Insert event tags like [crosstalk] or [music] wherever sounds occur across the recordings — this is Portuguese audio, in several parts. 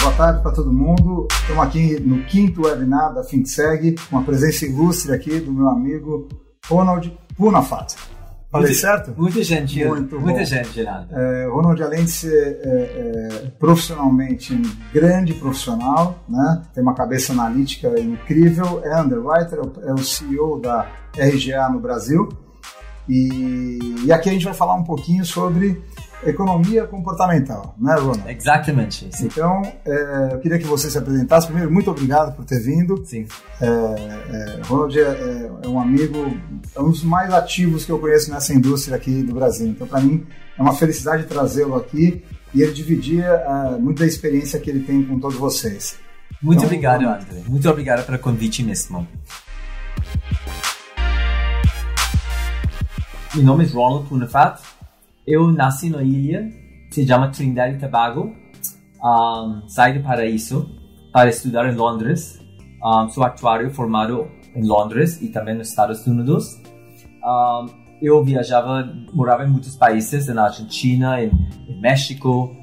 boa tarde para todo mundo. Estamos aqui no quinto webinar da FinSeg, com a presença ilustre aqui do meu amigo Ronald Punafat. Falei muito, certo? Muita gente, Muito muita gente, Geraldo. É, Ronald, além de ser é, é, profissionalmente um grande profissional, né? tem uma cabeça analítica incrível, é underwriter, é o CEO da RGA no Brasil. E, e aqui a gente vai falar um pouquinho sobre economia comportamental, né, Ronald? Exatamente, sim. Então, é, eu queria que você se apresentasse. Primeiro, muito obrigado por ter vindo. sim. É, é, Ronald é, é- é um amigo, é um dos mais ativos que eu conheço nessa indústria aqui do Brasil. Então, para mim, é uma felicidade trazê-lo aqui e ele dividir muito da experiência que ele tem com todos vocês. Muito Então, obrigado. André. Muito obrigado pelo convite mesmo. Meu nome é Ronald Punafat. Eu nasci na ilha, se chama Trindade e Tobago. Um, saí do paraíso para estudar em Londres. Um, sou actuário formado em Londres e também nos Estados Unidos. Um, eu viajava, morava em muitos países, na Argentina, em, em México,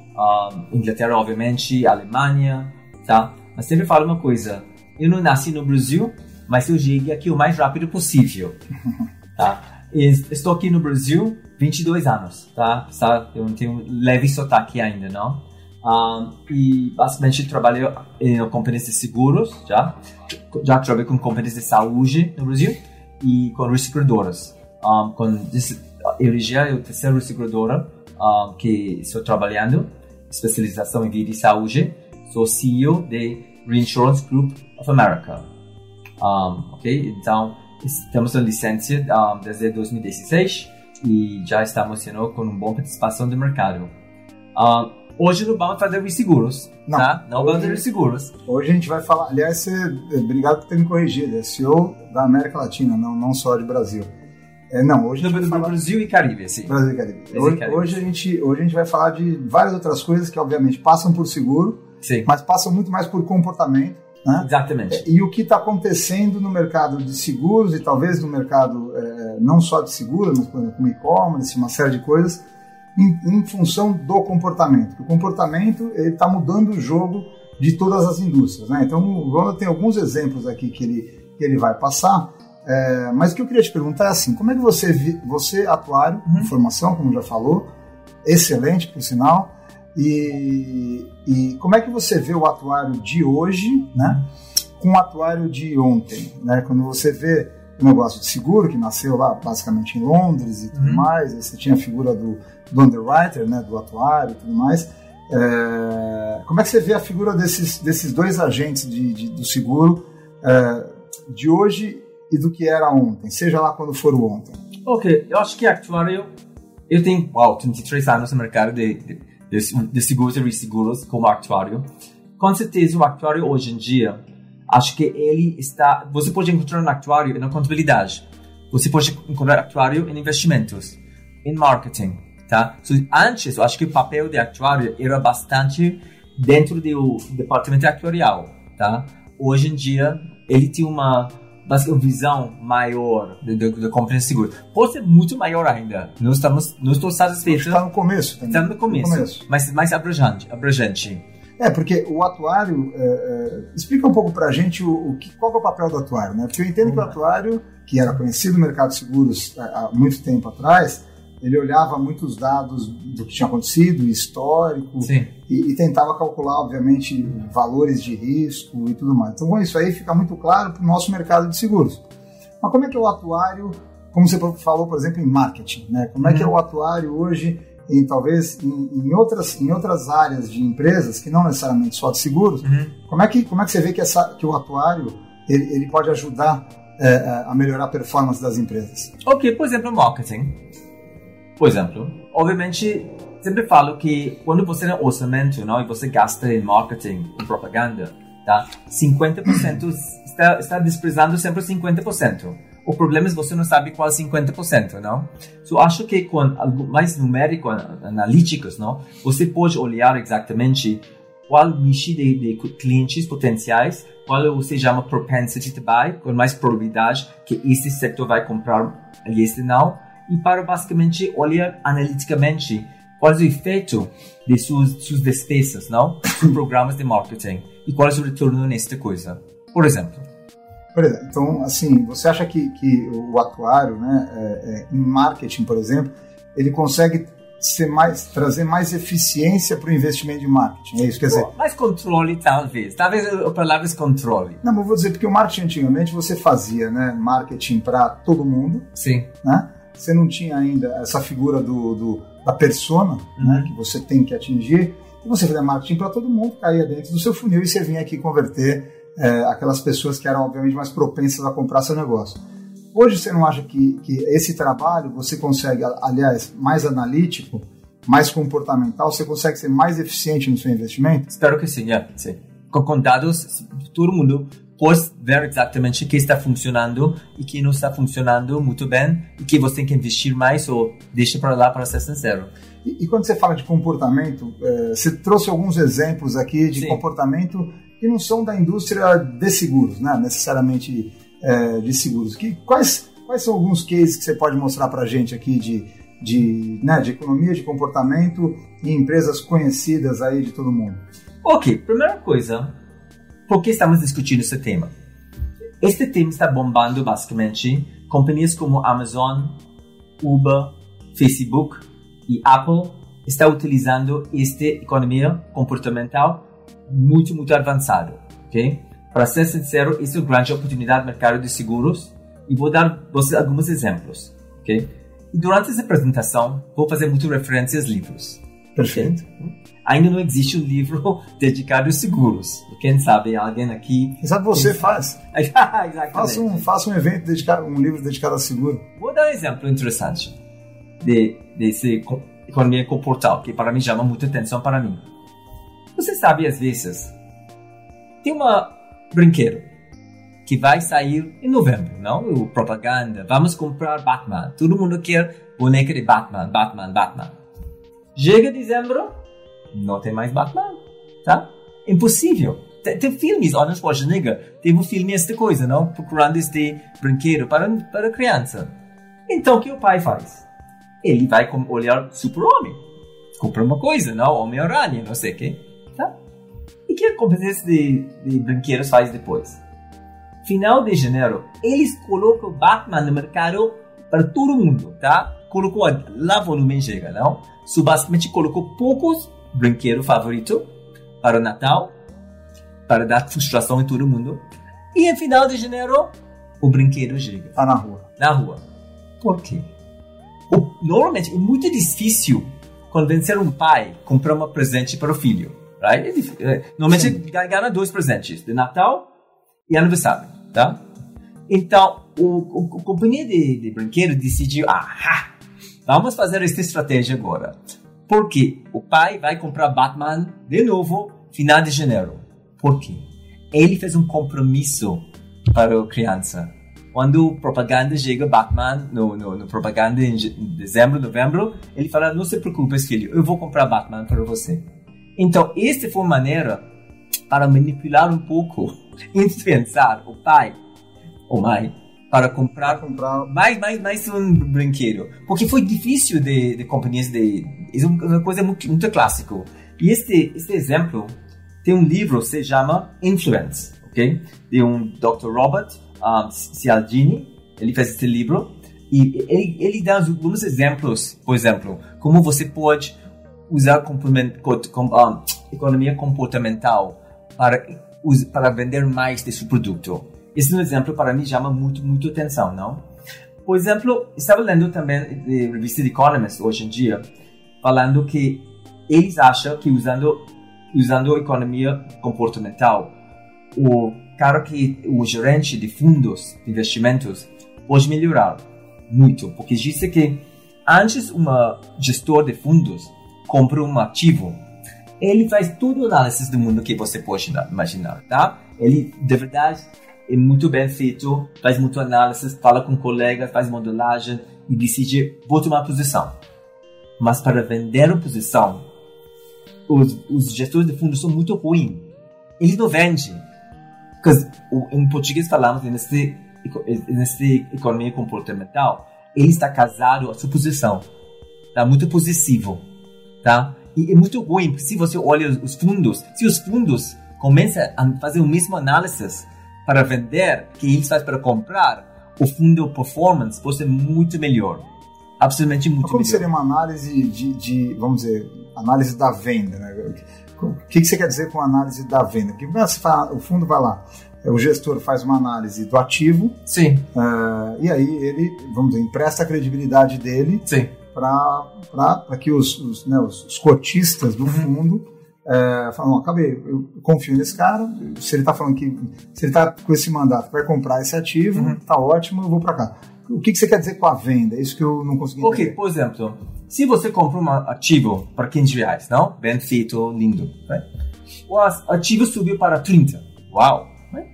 Inglaterra, obviamente, Alemanha, tá? Mas sempre falo uma coisa, eu não nasci no Brasil, mas eu cheguei aqui o mais rápido possível, [laughs] tá? Estou aqui no Brasil 22 anos, tá? Tá? Eu tenho leve sotaque ainda, não? Um, e basicamente trabalho em companhias de seguros, já. Já trabalhei com companhias de saúde no Brasil e com seguradoras. Um, com dis- eu já a terceira seguradora um, que estou trabalhando, especialização em vida e saúde. Sou CEO de Reinsurance Group of America. Um, ok? Então, temos a licença um, desde 2016 e já estamos you know, com uma boa participação do mercado. Um, hoje não vamos fazer os seguros, Não. tá? Não vamos Hoje- fazer os seguros. Hoje a gente vai falar, aliás, você, obrigado por ter me corrigido, é CEO da América Latina, não, não só de Brasil. É, não, hoje a gente falar... Brasil e Caribe, sim. Brasil e Caribe. Brasil e Hoje, Caribe. hoje a gente, hoje a gente vai falar de várias outras coisas que, obviamente, passam por seguro, Sim, mas passam muito mais por comportamento. Né? exatamente. E o que está acontecendo no mercado de seguros e talvez no mercado eh, não só de seguros, mas como e-commerce, uma série de coisas, em, em função do comportamento. O comportamento está mudando o jogo de todas as indústrias. Né? Então o Ronald tem alguns exemplos aqui que ele, que ele vai passar. eh, mas o que eu queria te perguntar é assim: como é que você, você atuário, Uhum. informação, como já falou, excelente por sinal, e, e como é que você vê o atuário de hoje, né, com o atuário de ontem, né? Quando você vê o negócio de seguro que nasceu lá basicamente em Londres e tudo Uhum. mais, aí você tinha a figura do, do underwriter, né, do atuário e tudo mais. É, como é que você vê a figura desses, desses dois agentes de, de- do seguro é, de hoje e do que era ontem, seja lá quando for o ontem? Ok, eu acho que actuário. Eu tenho, uau, 33 anos no mercado de, de, de, seguros e resseguros como actuário. Com certeza, o actuário hoje em dia, acho que ele está. Você pode encontrar um actuário na contabilidade, você pode encontrar actuário em investimentos, em marketing, tá? So, antes, eu acho que o papel de actuário era bastante dentro do departamento actuarial, tá? Hoje em dia, ele tem uma mas uma visão maior da- da da companhia de seguro. Pode ser muito maior ainda. Nós estamos, não estou satisfeito. Está no começo. Estamos no começo, mas mais abrangente. abrangente. É, porque o atuário. é, é, explica um pouco pra gente o, o que, qual é o papel do atuário, né? Porque eu entendo que o atuário, que era conhecido no mercado de seguros há, há muito tempo atrás, ele olhava muitos dados do que tinha acontecido, histórico, e, e tentava calcular, obviamente, valores de risco e tudo mais. Então, isso aí fica muito claro para o nosso mercado de seguros. Mas como é que é o atuário, como você falou, por exemplo, em marketing, né? Como é que é Uhum. o atuário hoje, em talvez em, em outras, em outras áreas de empresas, que não necessariamente só de seguros, Uhum. como é que, como é que você vê que, essa, que o atuário ele, ele pode ajudar é, é, a melhorar a performance das empresas? Ok, por exemplo, marketing. Por exemplo, obviamente, sempre falo que quando você tem um orçamento não, e você gasta em marketing, em propaganda, tá? 50% está, está desprezando sempre 50%. O problema é que você não sabe qual é 50%, não? So, acho que com algo mais numérico, analíticos, não? Você pode olhar exatamente qual nicho de, de clientes potenciais, qual você chama propensity to buy, com mais probabilidade que esse setor vai comprar e este não, e para basicamente olhar analiticamente qual é o efeito de suas, suas despesas, não? Seus programas de marketing e qual é o retorno nesta coisa. Por exemplo. Por exemplo, então, assim, você acha que, que o atuário, né, é, é, em marketing, por exemplo, ele consegue ser mais, trazer mais eficiência para o investimento de marketing. É isso, quer dizer. Mais controle, talvez. Talvez a palavra é controle. Não, mas vou dizer, porque o marketing antigamente você fazia né, marketing para todo mundo. Sim. Né? Você não tinha ainda essa figura do, do da persona né, uhum. né, que você tem que atingir. E você fazia marketing para todo mundo, caía dentro do seu funil e você vinha aqui converter é, aquelas pessoas que eram, obviamente, mais propensas a comprar seu negócio. Hoje você não acha que, que esse trabalho você consegue, aliás, mais analítico, mais comportamental, você consegue ser mais eficiente no seu investimento? Espero que sim, yeah, sim. Com, com dados, todo mundo pode ver exatamente o que está funcionando e o que não está funcionando muito bem e que você tem que investir mais ou deixa para lá para ser sincero. E, e, quando você fala de comportamento, é, você trouxe alguns exemplos aqui de Sim. comportamento que não são da indústria de seguros, né? necessariamente é, de seguros. Que, quais, quais são alguns cases que você pode mostrar para a gente aqui de, de, né, de economia de comportamento em empresas conhecidas aí de todo mundo? Ok, primeira coisa, por que estamos discutindo esse tema? Este tema está bombando basicamente companhias como Amazon, Uber, Facebook e Apple estão utilizando esta economia comportamental muito, muito avançada, ok? Para ser sincero, isso é uma grande oportunidade no mercado de seguros e vou dar vocês alguns exemplos, ok? E durante essa apresentação, vou fazer muitas referências a livros. Perfeito. Ainda não existe um livro [laughs] dedicado a seguros. Quem sabe alguém aqui. Exato, você faz. [laughs] Exatamente. Faça um, faça um evento dedicado, um livro dedicado a seguro. Vou dar um exemplo interessante de desse economia comportal que para mim chama muita atenção para mim. Você sabe às vezes tem uma brinquedo que vai sair em novembro, não? O propaganda, vamos comprar Batman. Todo mundo quer boneca de Batman, Batman, Batman. Chega dezembro, não tem mais Batman, tá? Impossível. Tem, tem filmes, Arnold Schwarzenegger teve um filme esta coisa, não? Procurando este brinquedo para, para criança. Então, o que o pai faz? Ele vai olhar Super-Homem. Compra uma coisa, não? Homem-Aranha, não sei o quê. Tá? E o que a companhia de, de brinquedos faz depois? Final de janeiro, eles colocam Batman no mercado para todo mundo, tá? Colocou lá volume? So, basicamente colocou poucos brinquedo favorito para o Natal, para dar frustração em todo mundo. E no final de janeiro, o brinquedo chega. Tá na rua. Na rua. Por quê? O, normalmente é muito difícil convencer um pai a comprar um presente para o filho. Right? É, é normalmente ganha dois presentes, de Natal e aniversário, tá? Então, o, o, a companhia de, de brinquedo decidiu, ah, vamos fazer essa estratégia agora. Porque o pai vai comprar Batman de novo final de janeiro. Por quê? Ele fez um compromisso para a criança. Quando propaganda chega Batman no, no, no propaganda em dezembro, novembro, ele fala: não se preocupe, filho, eu vou comprar Batman para você. Então, esta foi uma maneira para manipular um pouco, [laughs] [laughs] influenciar o pai ou mãe para comprar, comprar mais, mais, mais um brinquedo. Porque foi difícil de, de companhias de... É uma coisa muito, muito clássico. E este, este exemplo tem um livro que se chama Influence, ok? De um Dr. Robert um, Cialdini. Ele fez este livro. E ele, ele dá alguns exemplos, por exemplo, como você pode usar um, economia comportamental para, para vender mais de seu produto. Esse é um exemplo para mim chama muito, muito atenção, não? Por exemplo, estava lendo também a revista The Economist hoje em dia, falando que eles acham que usando usando economia comportamental, o cara que o gerente de fundos de investimentos pode melhorar muito, porque diz que antes uma gestor de fundos compra um ativo, ele faz todo o análise do mundo que você pode imaginar, tá? Ele de verdade é muito bem feito, faz muito análise, fala com colegas, faz modelagem e decide, vou tomar posição. Mas para vender uma posição, os, os gestores de fundos são muito ruins. Eles não vendem. Porque em português falamos nesse, nesse economia comportamental, ele está casado à sua posição. Está muito possessivo. tá? E é muito ruim, porque se você olha os fundos, se os fundos começam a fazer o mesmo análise para vender que eles fazem para comprar, o fundo performance pode ser muito melhor. Absolutamente muito Como melhor. seria uma análise de, de, vamos dizer, análise da venda, né? O que, que você quer dizer com análise da venda? Porque fala, o fundo vai lá, o gestor faz uma análise do ativo Sim, uh, e aí ele, vamos dizer, empresta a credibilidade dele sim. para que os, os, né, os, os cotistas do fundo é, acabei, eu confio nesse cara, se ele está falando que, se ele está com esse mandato, vai comprar esse ativo, Uhum. tá ótimo, eu vou para cá. O que, que você quer dizer com a venda? É isso que eu não consegui Porque, entender. por exemplo, se você compra um ativo para 15 reais, não? Bem feito, lindo. Né? O ativo subiu para 30. Uau! né?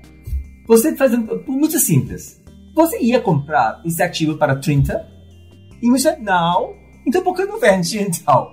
Você faz um, muito simples. Você ia comprar esse ativo para 30 e você, não, então por que não vende então?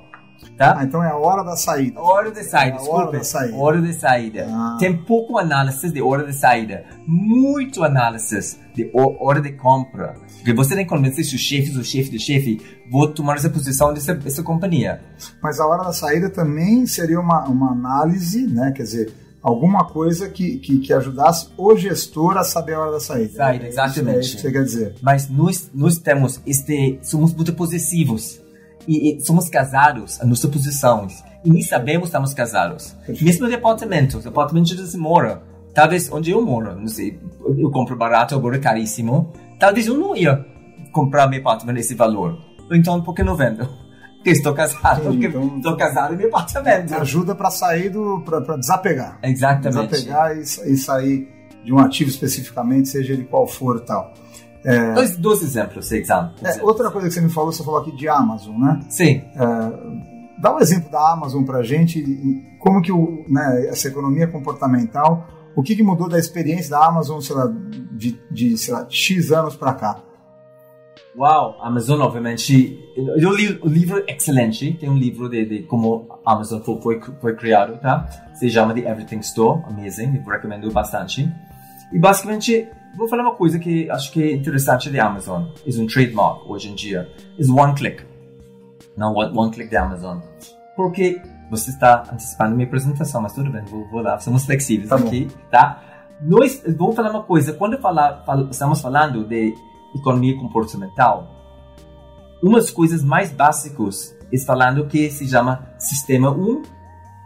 Tá? Ah, então é a hora da saída. Hora de saída, É a hora da saída. Hora de saída. Ah. Tem pouco análise de hora de saída, muito análise de ho- hora de compra. Porque você tem que convencer seus chefes, o chefe do chefe, vou tomar essa posição dessa, dessa companhia. Mas a hora da saída também seria uma, uma análise, né? Quer dizer, alguma coisa que, que, que ajudasse o gestor a saber a hora da saída. Saída, É isso- exatamente. É isso que você quer dizer. Mas nós, nós temos este, somos muito possessivos. E, e somos casados a nossas posições. E nem sabemos que estamos casados. Mesmo no departamento, o departamento onde você mora. Talvez onde eu moro, não sei, eu compro barato, agora caríssimo. Talvez eu não ia comprar meu apartamento nesse valor. Então, por que não vendo? [laughs] Porque estou casado, porque então- estou casado em meu apartamento. Ajuda para sair do. para desapegar. Exatamente. Desapegar e, e sair de um ativo especificamente, seja ele qual for e tal. Dois, dois exemplos, exemplo. É, outra coisa que você me falou, você falou aqui de Amazon, né? Sim, Dá um exemplo da Amazon pra gente, como que o, né, essa economia comportamental, o que, que mudou da experiência da Amazon, sei lá, de, de sei lá, X anos para cá? Uau, Amazon, obviamente. Eu li o livro é excelente. Tem um livro de, de como a Amazon foi, foi, foi criado, tá? Se chama The Everything Store. Amazing, eu recomendo bastante. E basicamente, vou falar uma coisa que acho que é interessante de Amazon. É um trademark hoje em dia. É one click. Não one, one click de Amazon. Porque você está antecipando minha apresentação, mas tudo bem, vou, vou lá. Somos flexíveis Tá aqui, tá? Nós, vou falar uma coisa. Quando falar, fal- estamos falando de economia comportamental, umas coisas mais básicas é falando que se chama sistema 1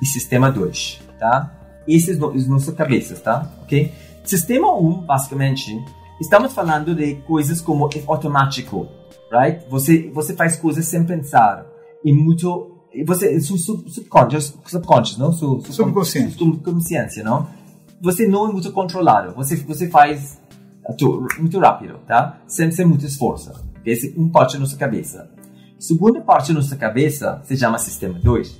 e sistema 2, tá? Esses no, as nossas cabeças, tá? Ok? Sistema 1, basicamente, estamos falando de coisas como é automático, right? Você você faz coisas sem pensar e muito você sub, sub, subconscious, subconscious, não? Sub, sub- Subconsciente. subconsciência, não? Você não é muito controlado. Você você faz muito rápido, tá? Sem, sem muito esforço. Esse é um parte da nossa cabeça. Segunda parte da nossa cabeça se chama sistema 2.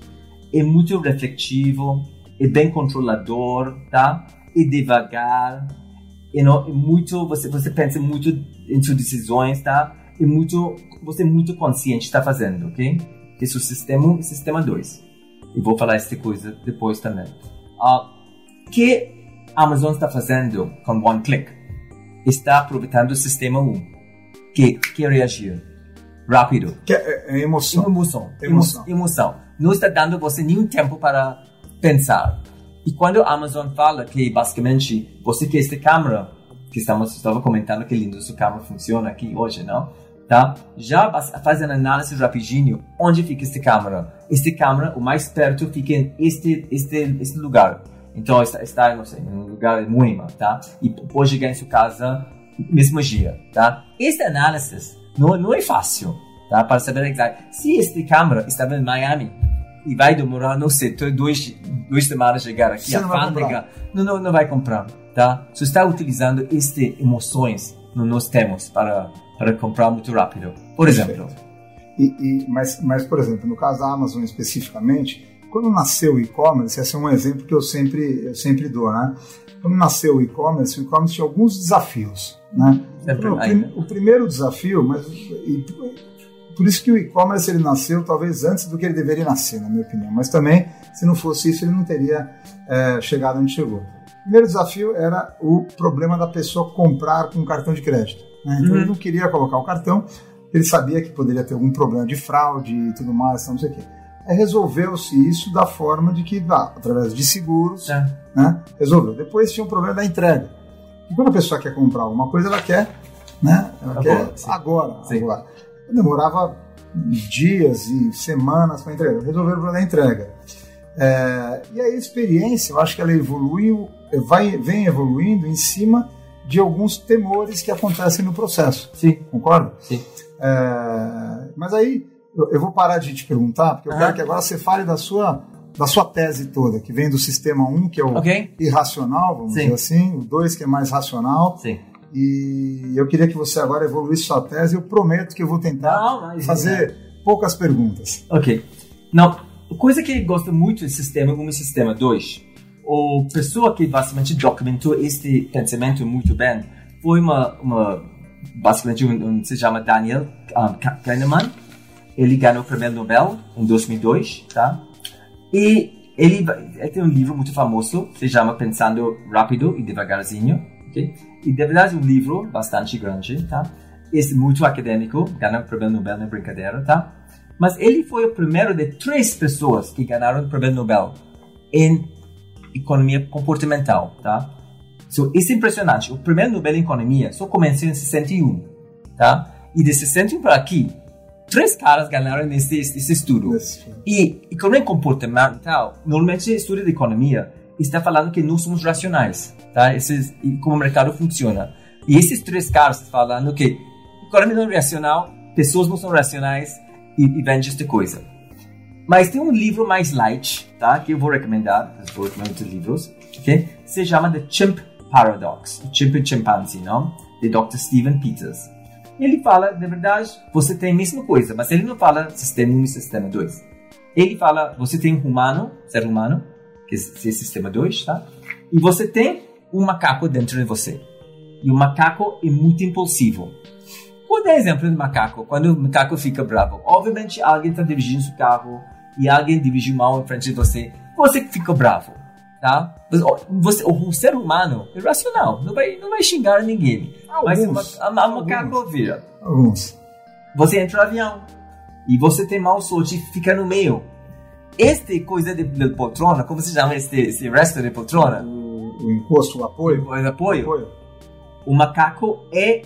É muito refletivo, é bem controlador, tá? É devagar, é, não, muito, você, você pensa muito em suas decisões, tá? É muito, você é muito consciente está fazendo, ok? Esse é o sistema 1 e sistema 2. E vou falar essa coisa depois também. Ah, que a Amazon está fazendo com One Click? Está aproveitando o sistema 1, que quer reagir rápido. Que é, é emoção. Emoção. Emoção. Emoção. Emoção. Não está dando você nenhum tempo para pensar. E quando a Amazon fala que basicamente você quer esta câmera, que estamos estava comentando que lindo sua câmera funciona aqui hoje, não? Tá? Já uma análise rapidinho onde fica esta câmera. Esta câmera, o mais perto fica em este este este lugar. Então está está em um lugar Moema, tá? E pode chegar em sua casa mesmo dia, tá? Esta análise não não é fácil, tá? Para saber exato se esta câmera estava em Miami e vai demorar, não sei, dois, duas semanas chegar aqui, Você a fábrica, não, não, não vai comprar, tá? Você está utilizando estas emoções que nós temos para, para comprar muito rápido. Por exemplo, E, e- mas, mas, por exemplo, no caso da Amazon especificamente, quando nasceu o e-commerce, esse é um exemplo que eu sempre, eu sempre dou, né? Quando nasceu o e-commerce, o e-commerce tinha alguns desafios, né? O, o primeiro desafio, mas e- por isso que o e-commerce ele nasceu talvez antes do que ele deveria nascer, na minha opinião. Mas também, se não fosse isso, ele não teria é, chegado onde chegou. O primeiro desafio era o problema da pessoa comprar com cartão de crédito. né? Então Uhum. ele não queria colocar o cartão, ele sabia que poderia ter algum problema de fraude e tudo mais, não sei o quê. é resolveu-se isso da forma de que, ah, através de seguros, É. né, resolveu. Depois tinha um problema da entrega. E quando a pessoa quer comprar alguma coisa, ela quer, né, ela Agora, quer sim. agora, Sim. agora. Demorava dias e semanas para entrega. Resolveram problema da entrega. É, e a experiência, eu acho que ela evoluiu, vai, vem evoluindo em cima de alguns temores que acontecem no processo. Sim, Concorda? sim. É, mas aí eu, eu vou parar de te perguntar, porque eu Aham. quero que agora você fale da sua, da sua tese toda, que vem do sistema 1, que é o Ok? irracional, vamos Sim. dizer assim, o 2, que é mais racional, Sim. E eu queria que você agora evoluísse sua tese. Eu prometo que eu vou tentar Não, fazer poucas perguntas. Ok. Não, a coisa que eu gosto muito do sistema 1 e sistema 2, a pessoa que basicamente documentou este pensamento muito bem foi uma, uma basicamente um, um se chama Daniel um, Ka- Kahneman. Ele ganhou o prêmio Nobel em 2002, tá? E ele, ele tem um livro muito famoso, se chama Pensando Rápido e Devagarzinho, ok? E de verdade é um livro bastante grande, tá? Esse muito acadêmico, ganhou o prêmio Nobel na brincadeira, tá? Mas ele foi o primeiro de três pessoas que ganharam o prêmio Nobel em economia comportamental, tá? So, isso é impressionante. O primeiro Nobel em economia só começou em 61, tá? E de 61 para aqui, três caras ganharam nesse, esse estudo. E economia comportamental, normalmente o estudo de economia está falando que não somos racionais, tá? Esse, como o mercado funciona. E esses três caras falando que economia não é racional, pessoas não são racionais e, e vende esta coisa. Mas tem um livro mais light, tá? Que eu vou recomendar, eu vou recomendar muitos livros, ok? Se chama The Chimp Paradox, o chimp chimpanzee, não? De Dr. Steven Peters. Ele fala, de verdade, você tem a mesma coisa, mas ele não fala sistema 1 e sistema 2. Ele fala, você tem um humano, ser humano, é sistema 2, tá? E você tem um macaco dentro de você. E o macaco é muito impulsivo. Vou dar exemplo de macaco. Quando o macaco fica bravo, obviamente alguém está dirigindo seu carro e alguém dirige mal em frente de você, você fica bravo, tá? Mas, Você, o ser humano é racional, não vai, não vai xingar ninguém. Mas o Alguns. ma- a- a macaco vira. Alguns. Você entra no avião e você tem mau sorte e fica no meio. Esta coisa de, de poltrona, como se chama este, este resto de poltrona? O, o encosto, o apoio. O apoio. apoio. O macaco é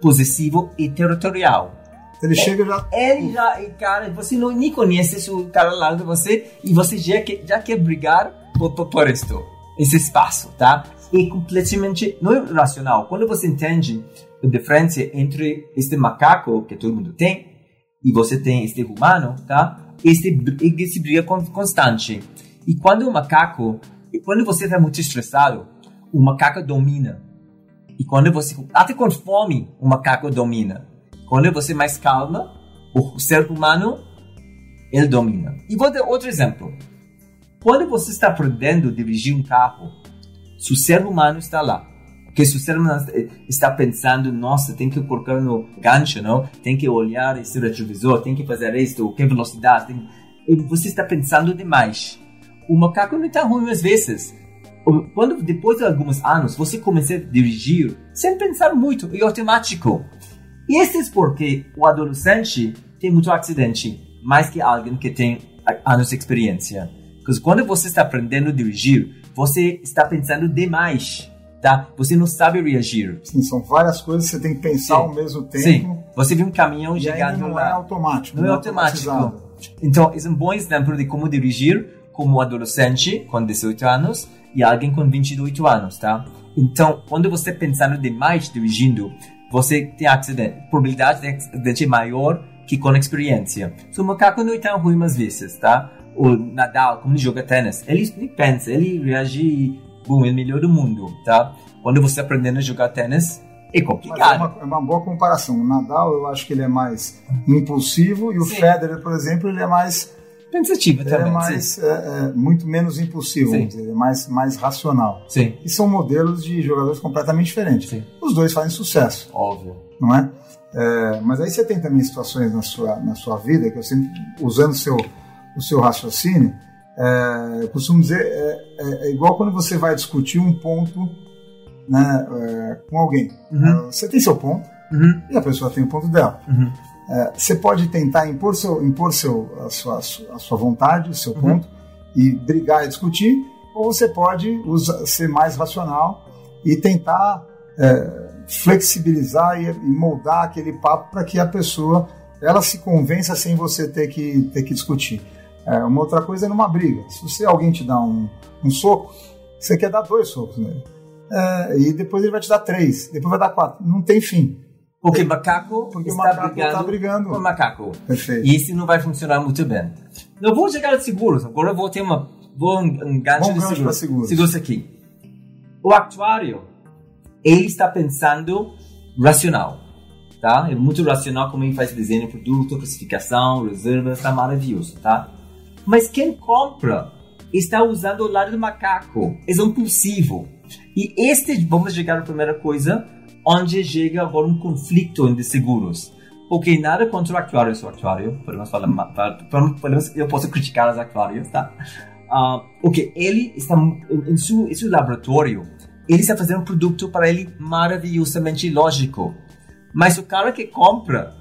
possessivo e territorial. Ele chega já. Ele já, cara, você não nem conhece o cara lá de você e você já quer, já quer brigar por, por, por isto, esse espaço, tá? É completamente não é racional. Quando você entende a diferença entre este macaco que todo mundo tem e você tem este humano, tá? Este, br- esse briga con- constante. E quando o macaco, e quando você está muito estressado, o macaco domina. E quando você, até com fome, o macaco domina. Quando você mais calma, o ser humano, ele domina. E vou dar outro exemplo. Quando você está aprendendo a dirigir um carro, se o ser humano está lá, porque se o humano está pensando, nossa, tem que colocar no gancho, não? Tem que olhar esse retrovisor, tem que fazer isto, que velocidade, tem... e você está pensando demais. O macaco não está ruim às vezes. Quando depois de alguns anos você começa a dirigir sem pensar muito, é automático. E isso é porque o adolescente tem muito acidente, mais que alguém que tem anos de experiência. Porque quando você está aprendendo a dirigir, você está pensando demais, tá? Você não sabe reagir. Sim, são várias coisas que você tem que pensar Sim. ao mesmo tempo. Sim, você viu um caminhão E chegando não lá. é automático. Não é automático. automatizado. Então, esse é um bom exemplo de como dirigir como adolescente com 18 anos e alguém com 28 anos, tá? Então, quando você pensando demais dirigindo, você tem acidente. A probabilidade de acidente é maior que com experiência. So, o macaco não é tão ruim às vezes, tá? O Nadal, como ele joga tênis, ele, ele pensa, ele reage bom, ele é o melhor do mundo, tá? Quando você está aprendendo a jogar tênis, é é complicado. uma, é uma boa comparação. O Nadal, eu acho que ele é mais impulsivo e o Sim. Federer, por exemplo, ele é mais, Pensativo ele também, é mais é, é, muito menos impulsivo, dizer, ele é mais, mais racional. sim. Sim, E são modelos de jogadores completamente diferentes. sim, Os dois fazem sucesso, óbvio. não é? É, mas aí você tem também situações na sua, na sua vida que eu sempre, usando o seu, o seu raciocínio, é, eu costumo dizer, é, é- é igual quando você vai discutir um ponto né, é, com alguém. Uhum. Você tem seu ponto Uhum, e a pessoa tem o ponto dela. uhum. é, você pode tentar impor, seu, impor seu, a, sua, a sua vontade, o seu uhum. ponto, e brigar e discutir, ou você pode usar, ser mais racional e tentar é, flexibilizar e, e, moldar aquele papo para que a pessoa ela se convença sem você ter que, ter que discutir. É, uma outra coisa é numa briga. Se você alguém te dá um, um soco, você quer dar dois socos nele. É, e depois ele vai te dar três, depois vai dar quatro. Não tem fim. Porque macaco Porque está macaco brigando, tá brigando. com macaco. Perfeito. E isso não vai funcionar muito bem. Não vou chegar a seguros. Agora eu vou ter uma vou um, um gancho Bom de seguros. seguros. Seguros aqui. O actuário, ele está pensando racional. Tá? É muito racional como ele faz desenho de produto, classificação, reservas, está maravilhoso, tá? Mas quem compra está usando o lado do macaco, é impulsivo. E este, vamos chegar à primeira coisa, onde chega agora um conflito entre seguros. Porque nada contra o actuário, sou actuário, podemos falar, podemos, eu posso criticar os actuários, tá? Uh, ok, ele está em seu, em seu laboratório, ele está fazendo um produto para ele maravilhosamente lógico. Mas o cara que compra,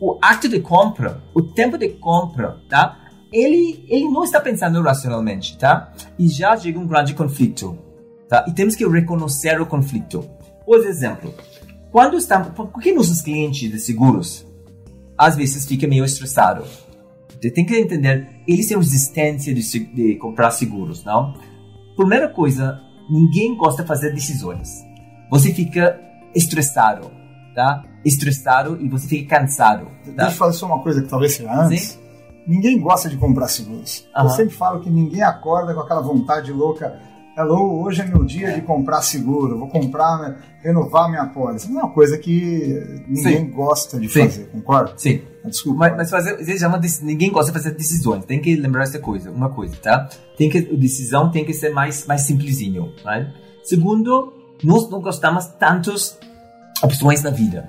o ato de compra, o tempo de compra, tá? Ele, ele não está pensando racionalmente, tá? E já chega um grande conflito, tá? E temos que reconhecer o conflito. Por exemplo, quando estamos, por que nossos clientes de seguros às vezes ficam meio estressados? Você tem que entender, eles têm resistência de, de comprar seguros, não? Primeira coisa, ninguém gosta de fazer decisões. Você fica estressado, tá? Estressado e você fica cansado. Tá? Deixa eu falar só uma coisa que talvez seja antes. Sim? Ninguém gosta de comprar seguros. Eu Aham. sempre falo que ninguém acorda com aquela vontade louca. Hello, hoje é meu dia de comprar seguro, vou comprar, né, renovar minha pólice. Não é uma coisa que ninguém gosta de Sim. fazer, concorda? Sim. Desculpa. Mas, mas fazer, eles chamam de, ninguém gosta de fazer decisões. Tem que lembrar essa coisa, uma coisa, tá? Tem que, a decisão tem que ser mais, mais simplesinho, right? Segundo, nós não gostamos tantas opções na vida.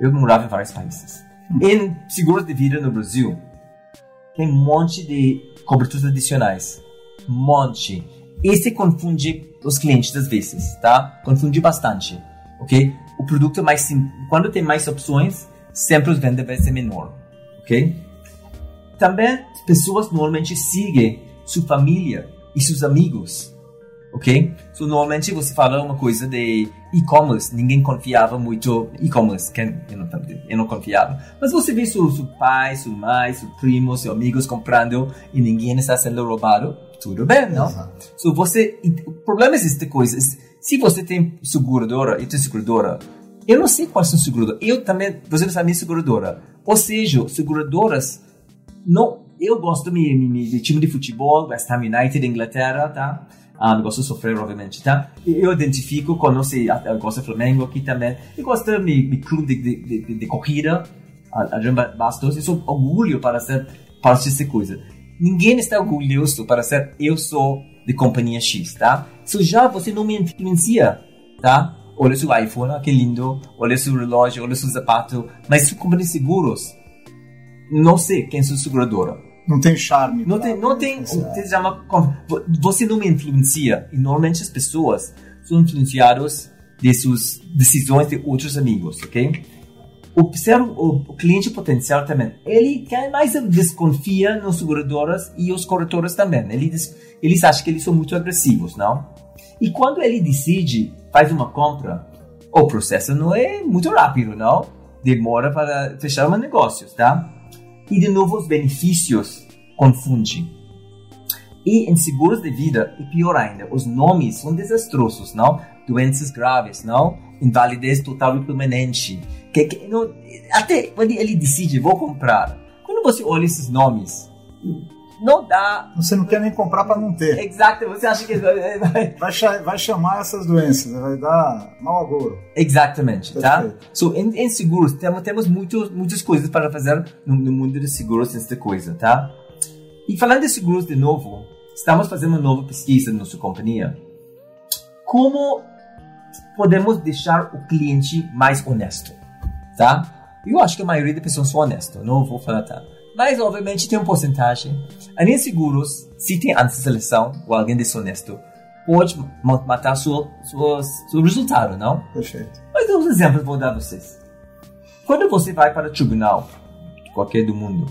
Eu morava em vários países. Em seguros de vida no Brasil, tem um monte de coberturas adicionais. Monte. Esse confunde os clientes às vezes, tá? Confunde bastante, ok? O produto mais sim... Quando tem mais opções, sempre os vendas vai ser menor, ok? Também pessoas normalmente seguem sua família e seus amigos, ok? So, normalmente você fala uma coisa de e-commerce, ninguém confiava muito e-commerce, quem- eu não, eu não confiava. Mas você vê seu, seu pai, sua mãe, seu primo, seus amigos comprando e ninguém está sendo roubado, tudo bem, não? Exato. So, você, o problema é esta coisa. Se você tem seguradora, eu tenho seguradora, eu não sei quais são seguradoras. Eu também, você não sabe minha seguradora. Ou seja, seguradoras, não, eu gosto de, de, de time de futebol, West Ham United, Inglaterra, tá? Ah, não gosto de sofrer, obviamente, tá? Eu identifico quando se, eu gosto do Flamengo aqui também. Eu gosto do meu, clube de, de, de, de corrida, a Adrian Bastos. Eu sou orgulho para ser parte dessa coisa. Ninguém está orgulhoso para ser eu sou de companhia X, tá? So já você não me influencia, tá? Olha seu iPhone, ah, que lindo. Olha seu relógio, olha seu sapato. Mas se de seguros, não sei quem é sua seguradora. Não tem charme. Não tem, não tem, você não me influencia. E normalmente as pessoas são influenciadas de suas decisões de outros amigos, ok? O, cliente potencial também, ele mais desconfia nas seguradoras e os corretores também. Ele, des- eles acham que eles são muito agressivos, não? E quando ele decide, faz uma compra, o processo não é muito rápido, não? Demora para fechar um negócio, tá? E de novo os benefícios confundem. E em seguros de vida, e pior ainda, os nomes são desastrosos, não? Doenças graves, não? Invalidez total e permanente. Que, que, não, até quando ele decide, vou comprar. Quando você olha esses nomes, não dá. Você não quer nem comprar para não ter. Exato, você acha que. vai- Vai, cha- vai chamar essas doenças, vai dar mau agouro. Exatamente, tá? Perfeito. So, em, em seguros, temos, temos muito, muitas coisas para fazer no, no mundo de seguros, essa coisa, tá? E falando de seguros de novo, estamos fazendo uma nova pesquisa na nossa companhia. Como podemos deixar o cliente mais honesto, tá? Eu acho que a maioria das pessoas são honestas, não vou falar tanto. Mas, obviamente, tem uma porcentagem. Aí, em seguros, se tem antisseleção ou alguém desonesto, pode ma- matar sua, sua, seu resultado, não? Perfeito. Mas uns exemplos vou dar a vocês. quando você vai para o tribunal, qualquer do mundo,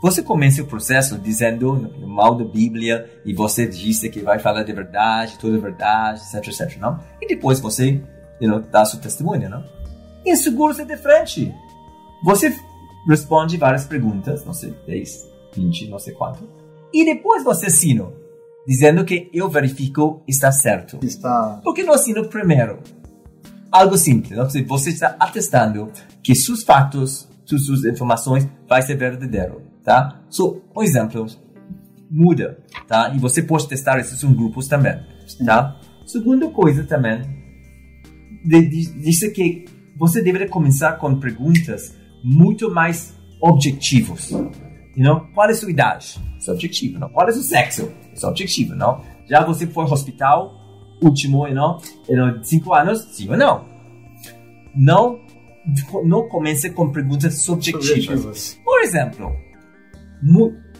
você começa o processo dizendo mal da Bíblia e você disse que vai falar de verdade, toda a verdade, etc, etc, não? E depois você, you know, dá seu testemunho, não? Em seguros é diferente. Você responde várias perguntas, não sei, 10, 20, não sei quanto. E depois você assina, dizendo que eu verifico está certo. Está... Por que não assino primeiro? Algo simples, não? você está atestando que seus fatos, suas informações vai ser verdadeiro, tá? So, por exemplo, muda, tá? E você pode testar isso em grupos também, tá? Segunda coisa também, diz que você deveria começar com perguntas muito mais objetivos. You know? Qual é a sua idade? Isso é objetivo, não? Qual é o seu sexo? Isso é objetivo, não? Já você foi ao hospital, último, you know? Em cinco anos, sim ou não? Não, [laughs] não comece com perguntas subjetivas. subjetivas. Por exemplo,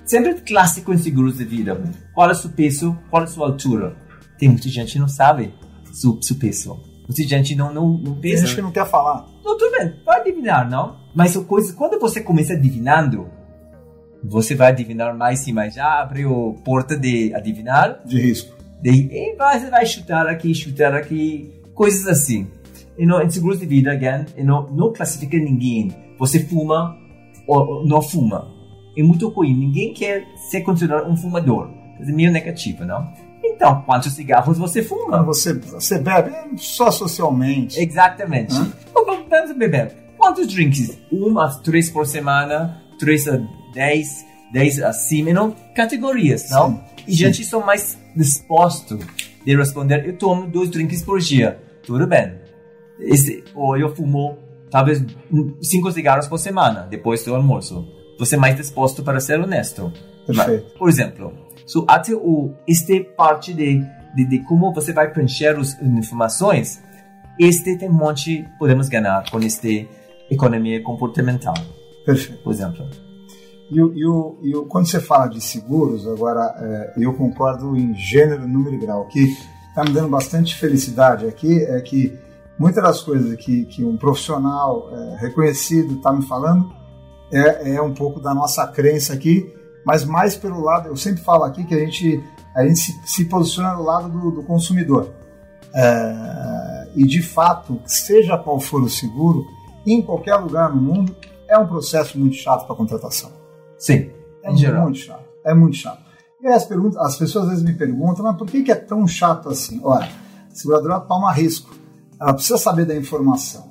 sempre clássico em seguros de vida. Qual é o seu peso? Qual é a sua altura? Tem muita gente que não sabe o seu peso. Muita gente não, não, não pensa. Tem gente que não quer falar. Não, tudo bem, vai adivinhar, não? Mas coisa, quando você começa adivinhando, você vai adivinhar mais e mais. Já abriu porta de adivinhar. De risco. De, e você vai chutar aqui, chutar aqui, coisas assim. E no, em seguros de vida, again, e não, não classifica ninguém. Você fuma ou não fuma. É muito ruim. Ninguém quer ser considerado um fumador. É meio negativo, não? Então, quantos cigarros você fuma? Você, você bebe só socialmente. Exatamente. Hã? Vamos beber. Quantos drinks? Um a três por semana, três a dez, dez acima, não? Categorias, não? Sim. E gente são mais disposto de responder, eu tomo dois drinks por dia. Tudo bem. Esse, ou eu fumo talvez cinco cigarros por semana, depois do almoço. Você é mais disposto para ser honesto. Perfeito. Por exemplo, so, até o, este parte de, de, de como você vai preencher as informações, este tem um monte podemos ganhar com este economia comportamental. Perfeito. Por exemplo. E, e, e quando você fala de seguros, agora é, eu concordo em gênero, número e grau. O que está me dando bastante felicidade aqui é que muitas das coisas que, que um profissional é, reconhecido está me falando é, é um pouco da nossa crença aqui, mas mais pelo lado, eu sempre falo aqui que a gente, a gente se, se posiciona do lado do, do consumidor. É, e de fato, seja qual for o seguro, em qualquer lugar no mundo, é um processo muito chato para contratação. Sim, é muito geral. chato. É muito chato. E as, perguntas, as pessoas às vezes me perguntam, mas por que, que é tão chato assim? Olha, a seguradora toma risco. Ela precisa saber da informação.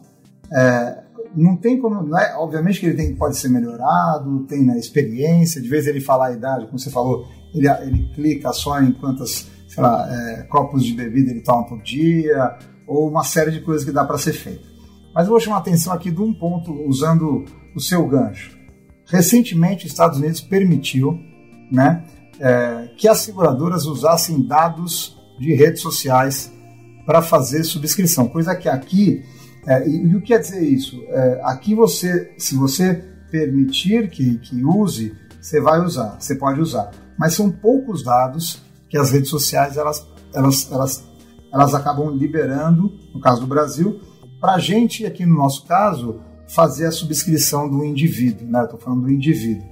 É, não tem como, não é, obviamente que ele tem, pode ser melhorado, tem né, experiência, de vez ele falar a idade, como você falou, ele, ele clica só em quantas lá, é, copos de bebida ele toma por dia, ou uma série de coisas que dá para ser feita. Mas eu vou chamar a atenção aqui de um ponto, usando o seu gancho. Recentemente, os Estados Unidos permitiu né, é, que as seguradoras usassem dados de redes sociais para fazer subscrição, coisa que aqui é, e, e, o que quer dizer isso? É, aqui você, se você permitir que, que use, você vai usar, você pode usar. Mas são poucos dados que as redes sociais elas, elas, elas, elas acabam liberando, no caso do Brasil, para a gente, aqui no nosso caso, fazer a subscrição do indivíduo. Né? Estou falando do indivíduo.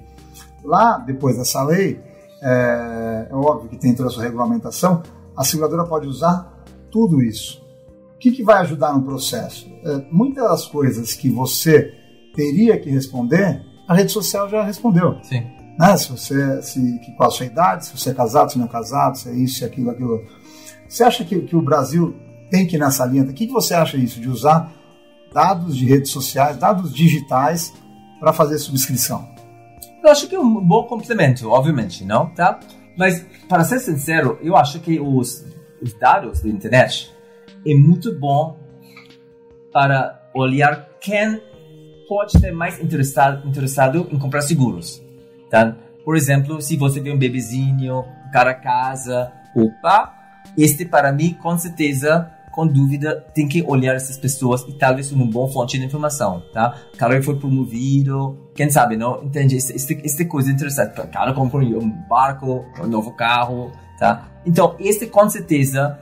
Lá, depois dessa lei, é, é óbvio que tem toda a sua regulamentação, a seguradora pode usar tudo isso. O que, que vai ajudar no processo? É, muitas das coisas que você teria que responder, a rede social já respondeu. Sim. Né? Se você, se, qual a sua idade, se você é casado, se não é casado, se é isso, se é aquilo, aquilo. Você acha que, que o Brasil tem que ir nessa linha? O que, que você acha isso, de usar dados de redes sociais, dados digitais, para fazer subscrição? Eu acho que é um bom complemento, obviamente, não? Tá? Mas, para ser sincero, eu acho que os, os dados da internet é muito bom para olhar quem pode ser mais interessado, interessado em comprar seguros. Tá? Por exemplo, se você vê um bebezinho, um cara casa, opa, este para mim, com certeza, com dúvida, tem que olhar essas pessoas e talvez uma boa fonte de informação, tá? O cara foi promovido, quem sabe, não? Entende? Esta coisa interessante. O cara comprou um barco, um novo carro, tá? Então, este com certeza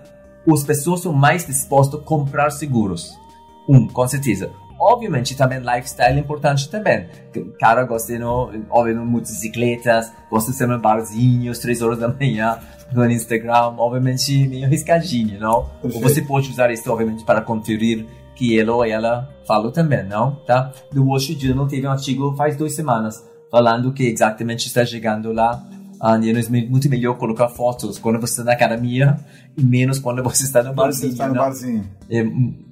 as pessoas são mais dispostas a comprar seguros. Um, com certeza. obviamente, também lifestyle é importante também. O cara gosta de, obviamente, motocicletas, gosta de ser um barzinho às 3 horas da manhã, no Instagram, obviamente, meio riscadinho, não? Perfeito. Ou você pode usar isso, obviamente, para conferir que ele ou ela falou também, não? Tá? Do Wall Street Journal teve um artigo faz duas semanas falando que exatamente está chegando lá ah, é muito melhor colocar fotos quando você está na academia e menos quando você está no barzinho. Você está no barzinho. É,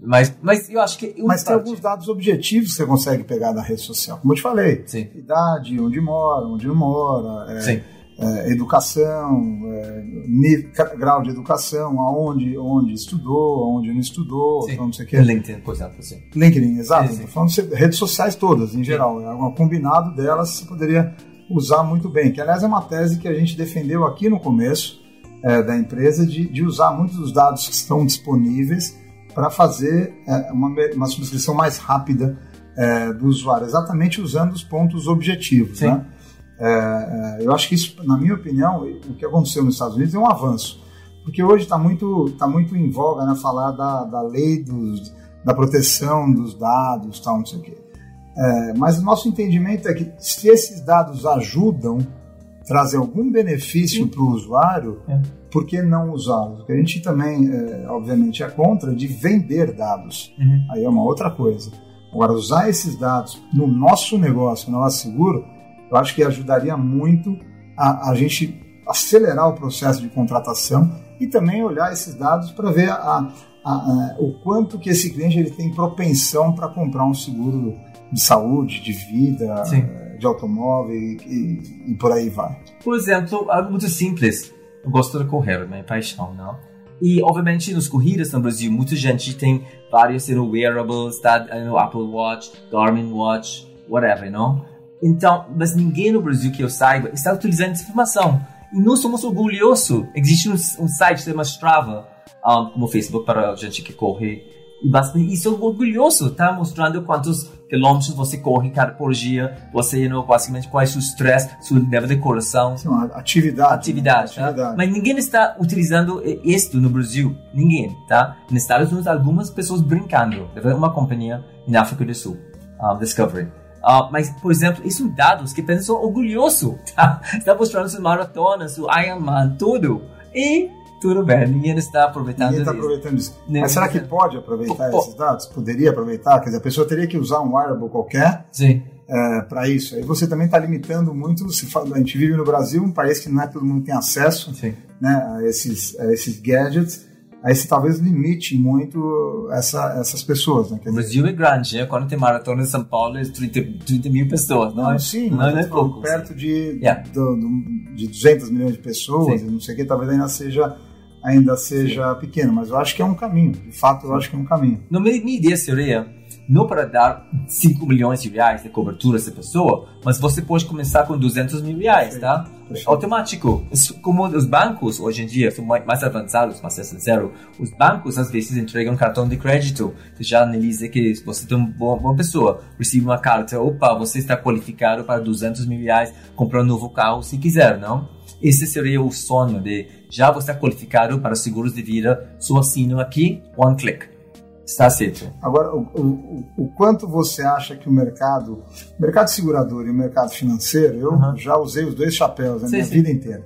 mas, mas eu acho que. Mas tem alguns dados objetivos que você consegue pegar na rede social. Como eu te falei: Sim. idade, onde mora, onde não mora. É, Sim. É, educação, é, grau de educação, aonde onde estudou, aonde não estudou, sim. não sei o que. LinkedIn, por exemplo, sim. LinkedIn, exato. Sim, sim. falando de redes sociais todas, em geral. É um combinado delas, você poderia usar muito bem. Que, aliás, é uma tese que a gente defendeu aqui no começo é, da empresa, de, de, usar muitos dos dados que estão disponíveis para fazer é, uma, uma subscrição mais rápida é, do usuário, exatamente usando os pontos objetivos. Né? É, é, eu acho que isso, na minha opinião, o que aconteceu nos Estados Unidos é um avanço. Porque hoje está muito, tá muito em voga né, falar da, da lei dos, da proteção dos dados, tal, não sei o quê. É, mas o nosso entendimento é que se esses dados ajudam, trazem algum benefício para o usuário, é. por que não usá-los? Porque a gente também, é, obviamente, é contra de vender dados. Uhum. Aí é uma outra coisa. Agora, usar esses dados no nosso negócio, no nosso seguro, eu acho que ajudaria muito a, a gente acelerar o processo de contratação e também olhar esses dados para ver a, a, o quanto que esse cliente ele tem propensão para comprar um seguro de saúde, de vida, Sim. Eh, de automóvel e, e, e, por aí vai. Por exemplo, algo muito simples. Eu gosto de correr, minha paixão, não? E, obviamente, nos corridas no Brasil, muita gente tem vários know, wearables, tá? Know, Apple Watch, Garmin Watch, whatever, não? Então, mas ninguém no Brasil que eu saiba está utilizando essa informação. E nós somos orgulhosos. Existe um, um site chamado Strava, um, como Facebook para gente que corre e bastante, isso é orgulhoso, tá? Mostrando quantos quilômetros você corre cada por dia, você, know, basicamente, qual é o seu stress, seu nível de coração. Sim, atividade. Atividade, tá? atividade. Mas ninguém está utilizando isto no Brasil. Ninguém, tá? Nos Estados Unidos, algumas pessoas brincando. Uma companhia na África do Sul, um, Discovery. Uh, mas, por exemplo, isso são dados que pensam orgulhoso, [laughs] tá? Está mostrando suas maratonas, seu Ironman, tudo. E tudo bem, ninguém está aproveitando ninguém está aproveitando isso. Mas será que pode aproveitar esses dados? Poderia aproveitar? Quer dizer, a pessoa teria que usar um wearable qualquer é, para isso. Aí você também está limitando muito. Se fala, a gente vive no Brasil, um país que não é todo mundo tem acesso né, a, esses, a esses gadgets aí você talvez limite muito essa, essas pessoas. Né? o Brasil é grande, né? quando tem maratona em São Paulo é 30, 30 mil pessoas, não, não é? Sim, não, não é pouco. Perto de, yeah. do, do, de 200 milhões de pessoas, não sei o que, talvez ainda seja ainda seja Sim. pequeno, mas eu acho que é um caminho. De fato, eu acho que é um caminho. Não me, me ideia seria não para dar 5 milhões de reais de cobertura a essa pessoa, mas você pode começar com 200 mil reais, tá? Automático. Como os bancos hoje em dia são mais avançados, mas é sincero, os bancos às vezes entregam cartão de crédito. Você já analisa que você tem uma boa, boa pessoa, recebe uma carta, opa, você está qualificado para 200 mil reais, comprar um novo carro se quiser, não? Esse seria o sonho de já você é qualificado para seguros de vida, só assino aqui, one click. Está certo. Agora, o, o, o, quanto você acha que o mercado, o mercado segurador e o mercado financeiro, eu uhum. já usei os dois chapéus na sim, minha sim. vida inteira.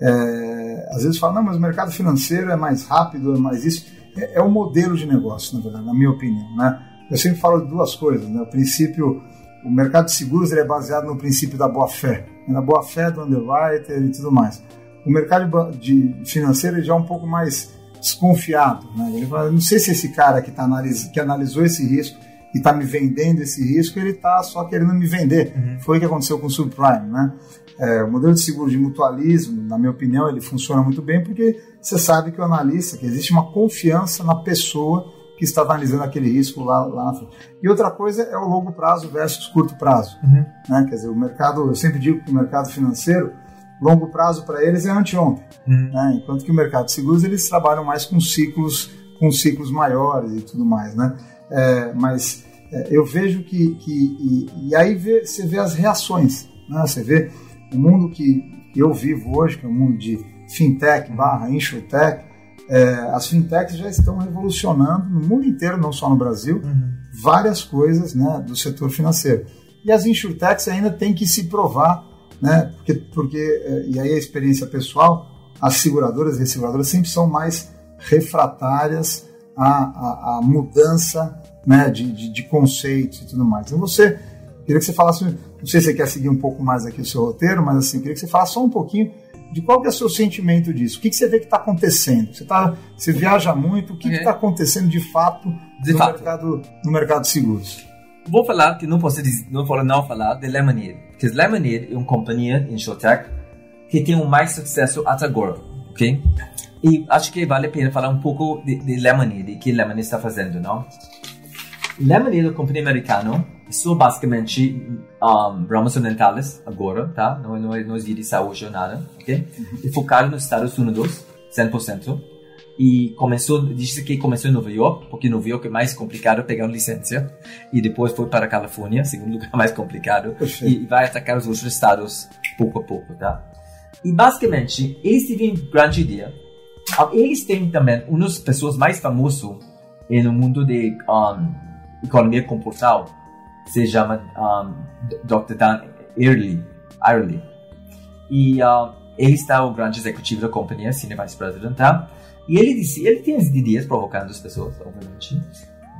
É, às vezes falam, não, mas o mercado financeiro é mais rápido, é mais isso. É, é um modelo de negócio, na verdade, na minha opinião. Né? Eu sempre falo de duas coisas. Né? O princípio, o mercado de seguros é baseado no princípio da boa-fé, na boa-fé do underwriter e tudo mais. O mercado de financeiro já é um pouco mais desconfiado. Né? Ele fala, não sei se esse cara que, tá analis que analisou esse risco e está me vendendo esse risco, ele está só querendo me vender. Uhum. Foi o que aconteceu com o subprime. Né? É, o modelo de seguro de mutualismo, na minha opinião, ele funciona muito bem porque você sabe que o analista, que existe uma confiança na pessoa que está analisando aquele risco lá, lá na frente. E outra coisa é o longo prazo versus curto prazo. Uhum. Né? Quer dizer, o mercado, eu sempre digo que o mercado financeiro, longo prazo para eles é anteontem, uhum. né? enquanto que o mercado de seguros eles trabalham mais com ciclos, com ciclos maiores e tudo mais, né? É, mas é, eu vejo que, que e, e aí vê, você vê as reações, né? Você vê o mundo que, eu vivo hoje, que é o mundo de fintech barra insurtech, é, as fintechs já estão revolucionando no mundo inteiro, não só no Brasil, uhum várias coisas né, do setor financeiro. E as insurtechs ainda têm que se provar, né, porque, porque eh, e aí a experiência pessoal, as seguradoras e resseguradoras sempre são mais refratárias à, à, à mudança né, de, de, de, conceitos e tudo mais. Então você, queria que você falasse, não sei se você quer seguir um pouco mais aqui o seu roteiro, mas assim, queria que você falasse só um pouquinho de qual que é o seu sentimento disso. O que, que você vê que está acontecendo? Você, tá, você viaja muito, o que está acontecendo de fato, de no, fato. Mercado, no mercado de seguros? Vou falar que não posso dizer, não vou não falar de Lemonade, porque Lemonade é uma companhia insurtech que tem o mais sucesso até agora, ok? E acho que vale a pena falar um pouco de, de Lemonade, que Lemonade está fazendo, não? Lemonade é uma companhia americana, são basicamente um, ramos dentais agora, tá? Não, não, não existe saúde ou nada, ok? E focaram nos Estados Unidos, 100%. E começou, disse que começou em Nova York, porque Nova York é mais complicado pegar uma licença. E depois foi para a Califórnia, segundo lugar mais complicado. E vai atacar os outros estados pouco a pouco, tá? E basicamente, eles tiveram grande ideia. Eles têm também, uma das pessoas mais famosas no mundo de um, economia comportal, se chama um, Dr. Dan Early, Early. E uh, ele está o grande executivo da companhia, Senior Vice President, tá? E ele disse, ele tem as ideias provocando as pessoas, obviamente.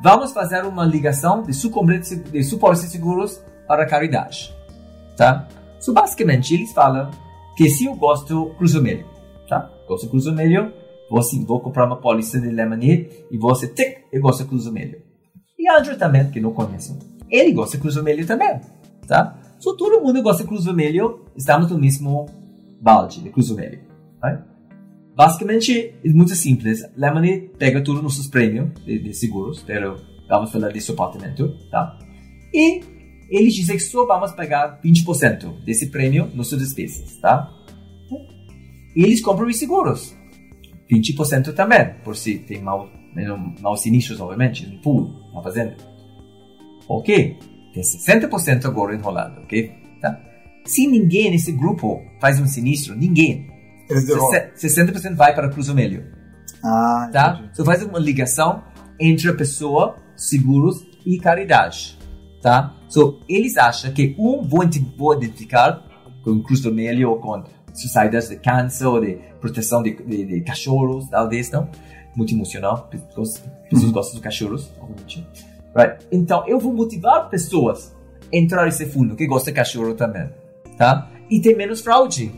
Vamos fazer uma ligação de de seguros para caridade, tá? So, basicamente, eles falam que se eu gosto cruzo meio, tá? Gosto cruzo meio, vou, assim, vou comprar uma polícia de Lemonade e você, tic, eu gosto cruzo meio. E Andrew também, que não conheço, ele gosta de cruzo meio também, tá? So, todo mundo gosta de cruzo meio, estamos no mesmo balde de cruzo meio, right? Basicamente, é muito simples. Lemonade pega todos os nossos prêmios de, de seguros, pero vamos falar de seu apartamento, tá? E eles dizem que só vamos pagar 20% desse prêmio nas suas despesas, tá? E eles compram os seguros. 20% também, por se tem mal, maus sinistros, obviamente, no pool, na fazenda. Ok, tem 60% agora enrolado, ok? Tá? Se ninguém nesse grupo faz um sinistro, ninguém, 60% vai para o Cruzo Melho. Ah, tá? Você so, faz uma ligação entre a pessoa, seguros e caridade. Tá? So, eles acham que um vou identificar com o Cruzo Melho ou com sociedades de câncer ou de proteção de, de, de cachorros, talvez, não? Muito emocional. Pessoas, pessoas gostam de cachorros, obviamente. Right? Então, eu vou motivar pessoas a entrar nesse fundo que gosta de cachorro também. Tá? E tem menos fraude.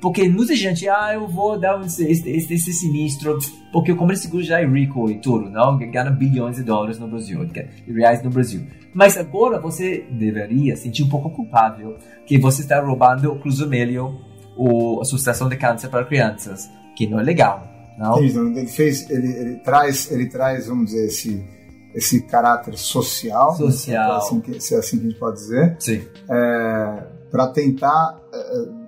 Porque muita gente, ah, eu vou dar um, esse, esse, esse sinistro, porque o comércio seguro já é rico e tudo, não? Ganha bilhões de dólares no Brasil, de reais no Brasil. Mas agora você deveria sentir um pouco culpável que você está roubando o Cruzo Melio, ou a Associação de Câncer para Crianças, que não é legal, não? Sim, ele fez, ele, ele traz, ele traz, vamos dizer, esse esse caráter social, social. Né, assim que, se é assim que a gente pode dizer, Sim. É, para tentar é,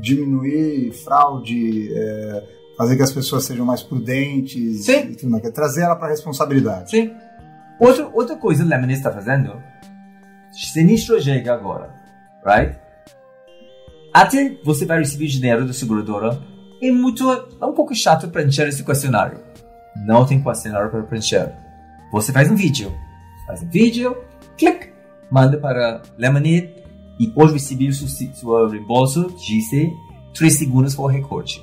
diminuir fraude, é, fazer que as pessoas sejam mais prudentes, Sim. E tudo mais, trazer ela para a responsabilidade. Sim. Outra, outra coisa que o Lemonade está fazendo, sinistro chega agora, right? Até você vai receber dinheiro da seguradora, é muito, é um pouco chato preencher esse questionário. Não tem questionário para preencher. Você faz um vídeo, faz um vídeo, clique, manda para Lemonade e pode receber o seu reembolso de 3 segundos por recorte.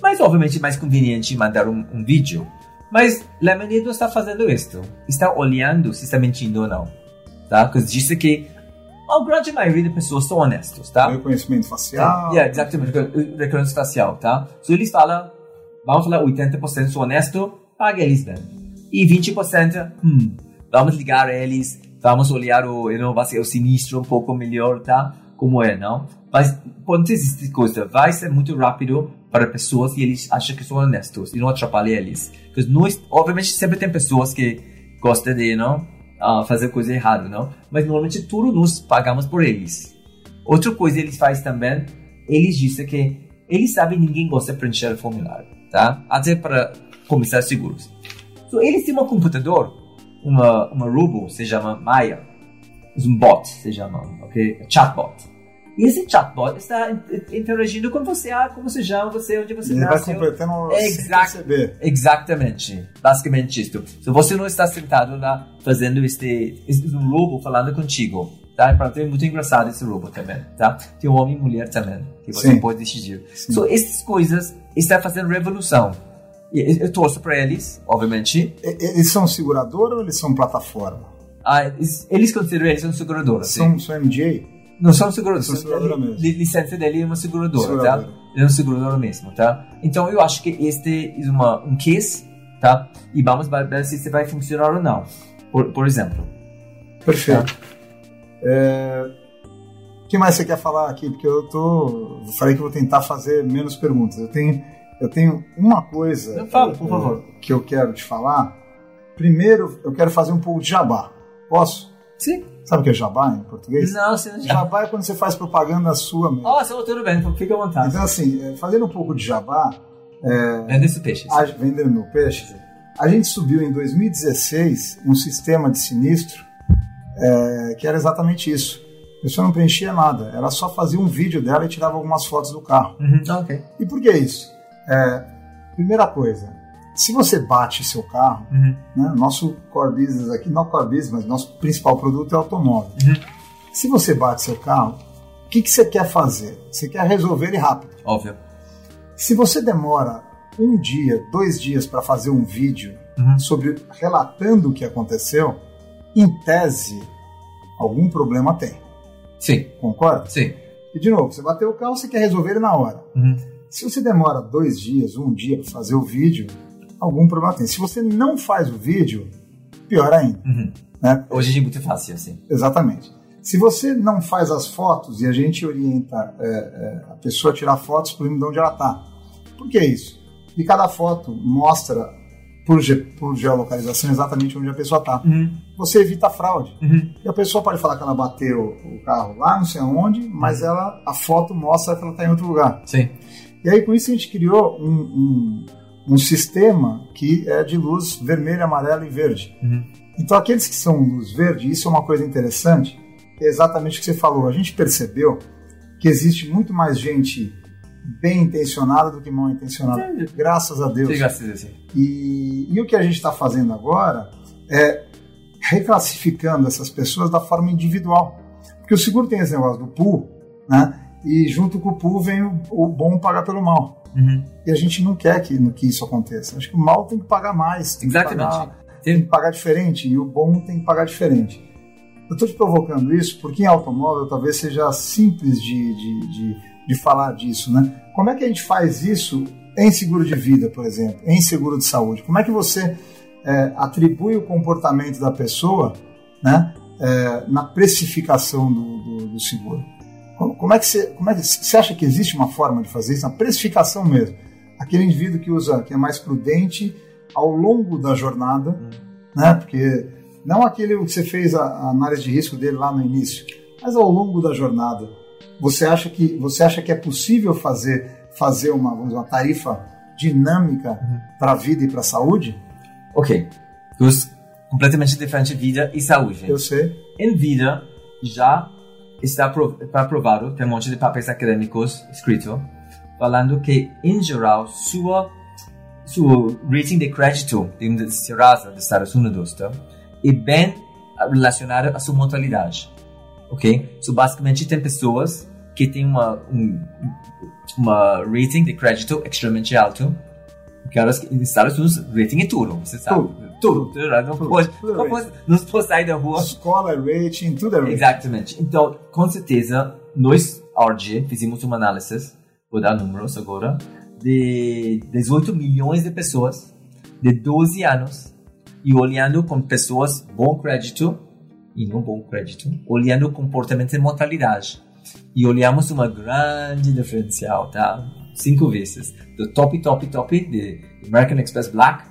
Mas obviamente é mais conveniente mandar um, um vídeo. Mas Lemonade não está fazendo isso. Está olhando se está mentindo ou não. Tá? Porque disse que a grande maioria das pessoas são honestos, tá? Reconhecimento facial. Yeah, exatamente, reconhecimento facial, tá? So eles falam, vamos falar 80% são honestos, paga eles bem. E 20%, hum, vamos ligar eles, vamos olhar o, you know, o sinistro um pouco melhor, tá? Como é, não? Mas quando existe coisa, vai ser muito rápido para pessoas e eles acham que são honestos e não atrapalha eles. Porque nós, obviamente, sempre tem pessoas que gostam de, não? Uh, fazer coisa errada, não? Mas normalmente tudo nós pagamos por eles. Outra coisa eles fazem também, eles dizem que eles sabem que ninguém gosta de preencher o formulário, tá? Até para começar seguros. So, eles têm um computador, uma, uma robô, se chama Maya. Um bot, se chama, ok? Chatbot. E esse chatbot está interagindo com você, ah, como se chama você, onde você Ele vai completando Exact, sem perceber. Exatamente. Basicamente isso. Se você não está sentado lá fazendo este, este um robô falando contigo, tá? Ter muito engraçado esse robô também, tá? Tem um homem e mulher também, que você Sim. pode decidir. Sim. So, essas coisas estão fazendo revolução. Eu torço para eles, obviamente. Eles são seguradora ou eles são plataforma? Ah, eles consideram eles são seguradora. São, são MJ? Não são seguradoras. São seguradora mesmo. Licença dele é uma seguradora, seguradora, tá? Ele é uma seguradora mesmo, tá? Então eu acho que este é uma, um case, tá? E vamos ver se vai funcionar ou não. Por, por exemplo. Perfeito. Tá? É... O que mais você quer falar aqui? Porque eu tô. Falei que vou tentar fazer menos perguntas. Eu tenho, eu tenho uma coisa. Não fala, por favor. Que eu quero te falar. Primeiro, eu quero fazer um pouco de jabá. Posso? Sim. Sabe o que é jabá em português? Não, você não Jabá é quando você faz propaganda sua mesmo. Ó, oh, tudo bem, então fica à vontade. Então, assim, é, fazendo um pouco de jabá. É, vendendo peixe. A, vendendo peixe. A gente subiu em 2016 um sistema de sinistro é, que era exatamente isso. A pessoa não preenchia nada, ela só fazia um vídeo dela e tirava algumas fotos do carro. Uhum. Okay. E por que isso? É, primeira coisa, se você bate seu carro, uhum. né, nosso core business aqui, não core business, mas nosso principal produto é automóvel. Uhum. Se você bate seu carro, o que, que você quer fazer? Você quer resolver ele rápido. Óbvio. Se você demora um dia, dois dias para fazer um vídeo uhum. sobre relatando o que aconteceu, em tese, algum problema tem. Sim. Concorda? Sim. E de novo, você bateu o carro, você quer resolver ele na hora. Uhum. Se você demora dois dias, um dia para fazer o vídeo, algum problema tem. Se você não faz o vídeo, pior ainda. Uhum. Né? Hoje é muito fácil, assim. Exatamente. Se você não faz as fotos e a gente orienta é, é, a pessoa a tirar fotos por de onde ela está. Por que isso? E cada foto mostra por, ge por geolocalização exatamente onde a pessoa está. Uhum. Você evita a fraude. Uhum. E a pessoa pode falar que ela bateu o carro lá, não sei aonde, mas uhum. ela, a foto mostra que ela está em outro lugar. Sim. E aí com isso a gente criou um, um um sistema que é de luz vermelha, amarela e verde. Uhum. Então, aqueles que são luz verde, isso é uma coisa interessante, é exatamente o que você falou. A gente percebeu que existe muito mais gente bem intencionada do que mal intencionada. Graças a Deus. Sim, graças a Deus. E, e o que a gente está fazendo agora é reclassificando essas pessoas da forma individual. Porque o seguro tem esse negócio do pool, né? E junto com o pool vem o, o bom pagar pelo mal. Uhum. E a gente não quer que, que isso aconteça. Acho que o mal tem que pagar mais. Tem Exatamente. Que pagar, tem que pagar diferente e o bom tem que pagar diferente. Eu estou te provocando isso porque em automóvel talvez seja simples de, de, de, de, falar disso, né? Como é que a gente faz isso em seguro de vida, por exemplo, em seguro de saúde? Como é que você é, atribui o comportamento da pessoa né, é, na precificação do, do, do seguro? Como é que você, como é que você acha que existe uma forma de fazer isso na precificação mesmo? Aquele indivíduo que usa, que é mais prudente ao longo da jornada, hum. né? Porque não aquele que você fez a, a, análise de risco dele lá no início, mas ao longo da jornada. Você acha que você acha que é possível fazer fazer uma, vamos dizer, uma tarifa dinâmica uhum. para a vida e para a saúde? Ok, duas completamente diferentes vida e saúde. Eu sei. Em vida já está aprovado, tem um monte de papéis acadêmicos escrito, falando que, em geral, sua, sua rating de crédito de Serasa dos Estados Unidos tá? é bem relacionada à sua mortalidade. Ok? So, basicamente, tem pessoas que têm uma, um, uma rating de crédito extremamente alto, que elas, nos Estados Unidos, rating é tudo, você sabe. Tudo tudo. tudo não, tudo, pode, tudo não, pode, não pode sair da rua. Escola, rating, tudo é rating. Exatamente. Então, com certeza, nós, RG, fizemos uma análise, vou dar números agora, de 18 milhões de pessoas de 12 anos e olhando com pessoas bom crédito e não bom crédito, olhando comportamento de mortalidade. E olhamos uma grande diferencial, tá? Cinco vezes. Do top, top, top de American Express Black,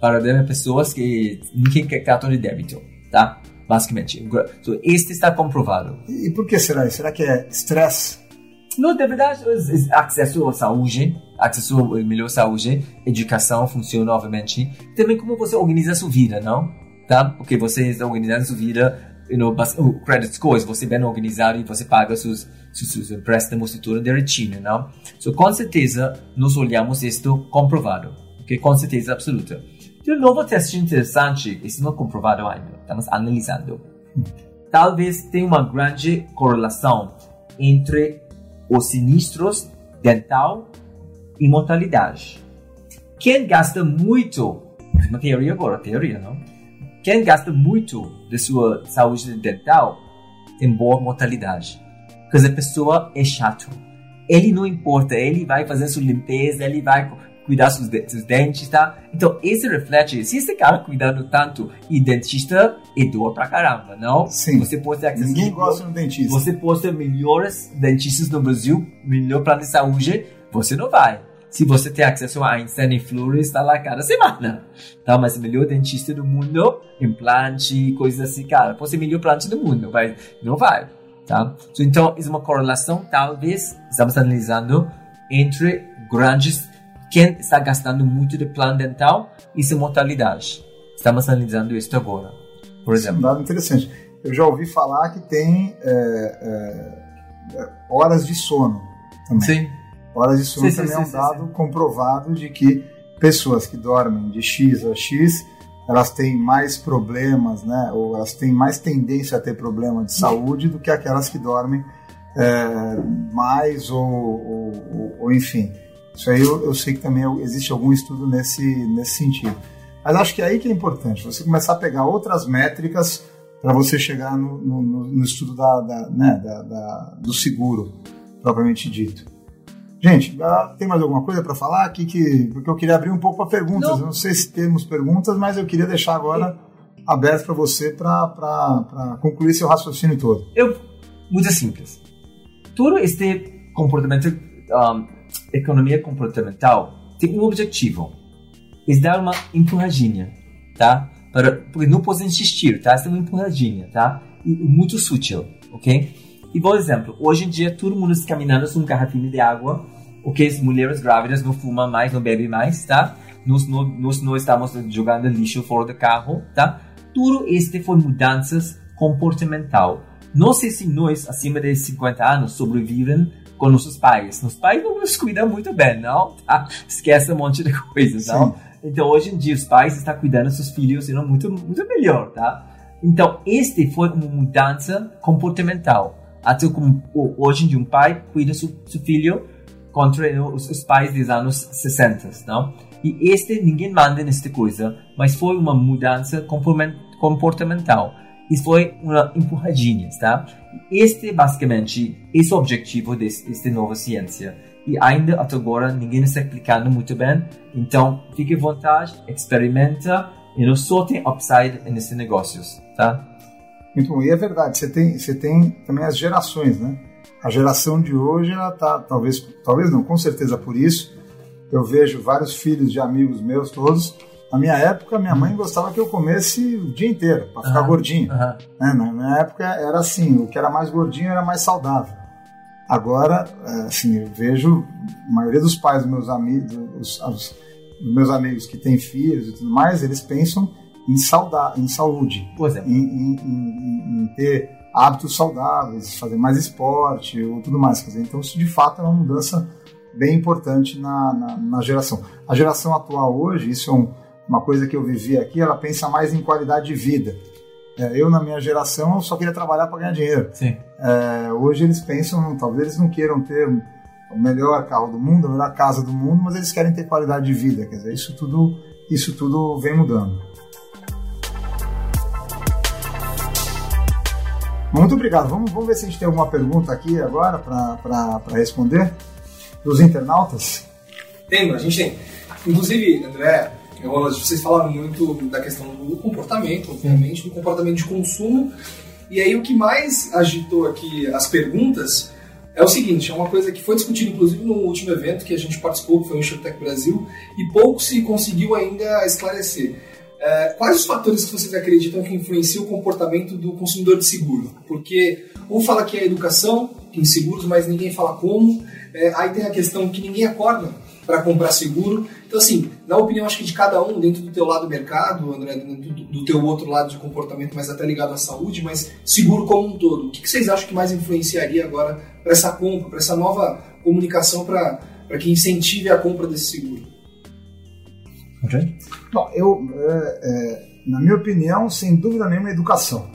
para pessoas que ninguém quer cartão de débito, tá? Basicamente. Então, este está comprovado. E por que será? Será que é estresse? Não, de verdade, acesso à saúde, acesso à melhor saúde, educação funciona, obviamente. Também como você organiza a sua vida, não? Tá? Porque você está organizando a sua vida you know, o credit score, você é bem organizado e você paga seus, empréstimos e tudo direitinho, não? So, com certeza, nós olhamos isto comprovado, ok? Com certeza absoluta. Tem um novo teste interessante, isso não é comprovado ainda, estamos analisando. Talvez tenha uma grande correlação entre os sinistros dental e mortalidade. Quem gasta muito, uma teoria agora, teoria, não? Quem gasta muito de sua saúde dental tem boa mortalidade. Porque a pessoa é chato. Ele não importa, ele vai fazer sua limpeza, ele vai cuidar dos, seus dentes, tá? Então, esse reflete, se esse cara cuidando tanto e dentista é dor pra caramba, não? Sim. Você pode ter acesso Ninguém gosta de um dentista. Você pode ter melhores dentistas no Brasil, melhor plano de saúde, você não vai. Se você tem acesso a Einstein e Flores, está lá cada semana. Tá? Mas o melhor dentista do mundo, implante, coisas assim, cara, pode ser o melhor implante do mundo, mas não vai. Tá? Então, é uma correlação, talvez, estamos analisando entre grandes quem está gastando muito de plano dental e sua mortalidade. Estamos analisando isso agora, por exemplo. Isso é um dado interessante. Eu já ouvi falar que tem é, é, horas de sono também. Sim. Horas de sono Sim, sim, também é um sim, dado sim. comprovado de que pessoas que dormem de X a X elas têm mais problemas, né? Ou elas têm mais tendência a ter problema de saúde do que aquelas que dormem é, mais ou, ou, ou- enfim. Isso aí eu, eu sei que também existe algum estudo nesse, nesse sentido. Mas acho que é aí que é importante, você começar a pegar outras métricas para você chegar no, no- no- no estudo da, da- né, da- da- do seguro, propriamente dito. Gente, ah, tem mais alguma coisa para falar aqui? Que, porque eu queria abrir um pouco para perguntas. Não. Eu não sei se temos perguntas, mas eu queria deixar agora aberto para você para concluir seu raciocínio todo. Eu, muito simples. Todo este comportamento, um, economia comportamental, tem um objetivo. É dar uma empurradinha, tá? Para, porque não pode insistir, tá? Essa é uma empurradinha, tá? E, e muito sutil, ok? E, por exemplo, hoje em dia todo mundo está caminhando com um garrafinho de água, ok? As mulheres grávidas não fumam mais, não bebem mais, tá? Nós não, nós não estamos jogando lixo fora do carro, tá? Tudo este foi mudanças comportamental. Não sei se nós, acima de 50 anos, sobrevivem com nossos pais. Nossos pais não nos cuidam muito bem, não? Tá? Esquece um monte de coisas, não? Então, hoje em dia, os pais estão cuidando dos seus filhos não, muito, muito melhor, tá? Então, este foi uma mudança comportamental. Até como hoje em dia, um pai cuida seu, seu filho contra os, os pais dos anos 60, não? E este, ninguém manda nesta coisa, mas foi uma mudança comportamental. Isso foi uma empurradinha, tá? Este, basicamente, esse é o objetivo desta nova ciência. E ainda até agora ninguém está explicando muito bem. Então, fique à vontade, experimenta e não só tem upside nesses negócios, tá? Muito bom. E é verdade, você tem, você tem também as gerações, né? A geração de hoje, ela tá, talvez, talvez não, com certeza por isso. Eu vejo vários filhos de amigos meus, todos. Na minha época, minha mãe gostava que eu comesse o dia inteiro, para ficar Aham. gordinho. Né? Na minha época era assim, o que era mais gordinho era mais saudável. Agora, é, assim, eu vejo a maioria dos pais dos meus amigos, os, os- os meus amigos que têm filhos e tudo mais, eles pensam em, sauda, em saúde, Por exemplo, em, em- em- em ter hábitos saudáveis, fazer mais esporte ou tudo mais. Quer dizer, então, isso de fato é uma mudança bem importante na, na, na geração. A geração atual hoje, isso é um- uma coisa que eu vivi aqui, ela pensa mais em qualidade de vida. É, eu, na minha geração, eu só queria trabalhar para ganhar dinheiro. sim. É, hoje eles pensam, talvez eles não queiram ter o melhor carro do mundo, a melhor casa do mundo, mas eles querem ter qualidade de vida. Quer dizer, isso tudo, isso tudo vem mudando. Muito obrigado. Vamos, vamos ver se a gente tem alguma pergunta aqui agora para responder dos internautas. Tem, a gente tem. Inclusive, André, eu, vocês falaram muito da questão do comportamento, obviamente, do comportamento de consumo. E aí o que mais agitou aqui as perguntas é o seguinte, é uma coisa que foi discutida inclusive no último evento que a gente participou, que foi o InsurTech Brasil, e pouco se conseguiu ainda esclarecer. É, quais os fatores que vocês acreditam que influenciam o comportamento do consumidor de seguro? Porque um fala que é educação em seguros, mas ninguém fala como. É, aí tem a questão que ninguém acorda para comprar seguro. Então, assim, na opinião, acho que de cada um, dentro do teu lado do mercado, André, do, do teu outro lado de comportamento, mas até ligado à saúde, mas seguro como um todo. O que, que vocês acham que mais influenciaria agora para essa compra, para essa nova comunicação para que incentive a compra desse seguro? Okay. Bom, eu, é, é, na minha opinião, sem dúvida nenhuma, educação.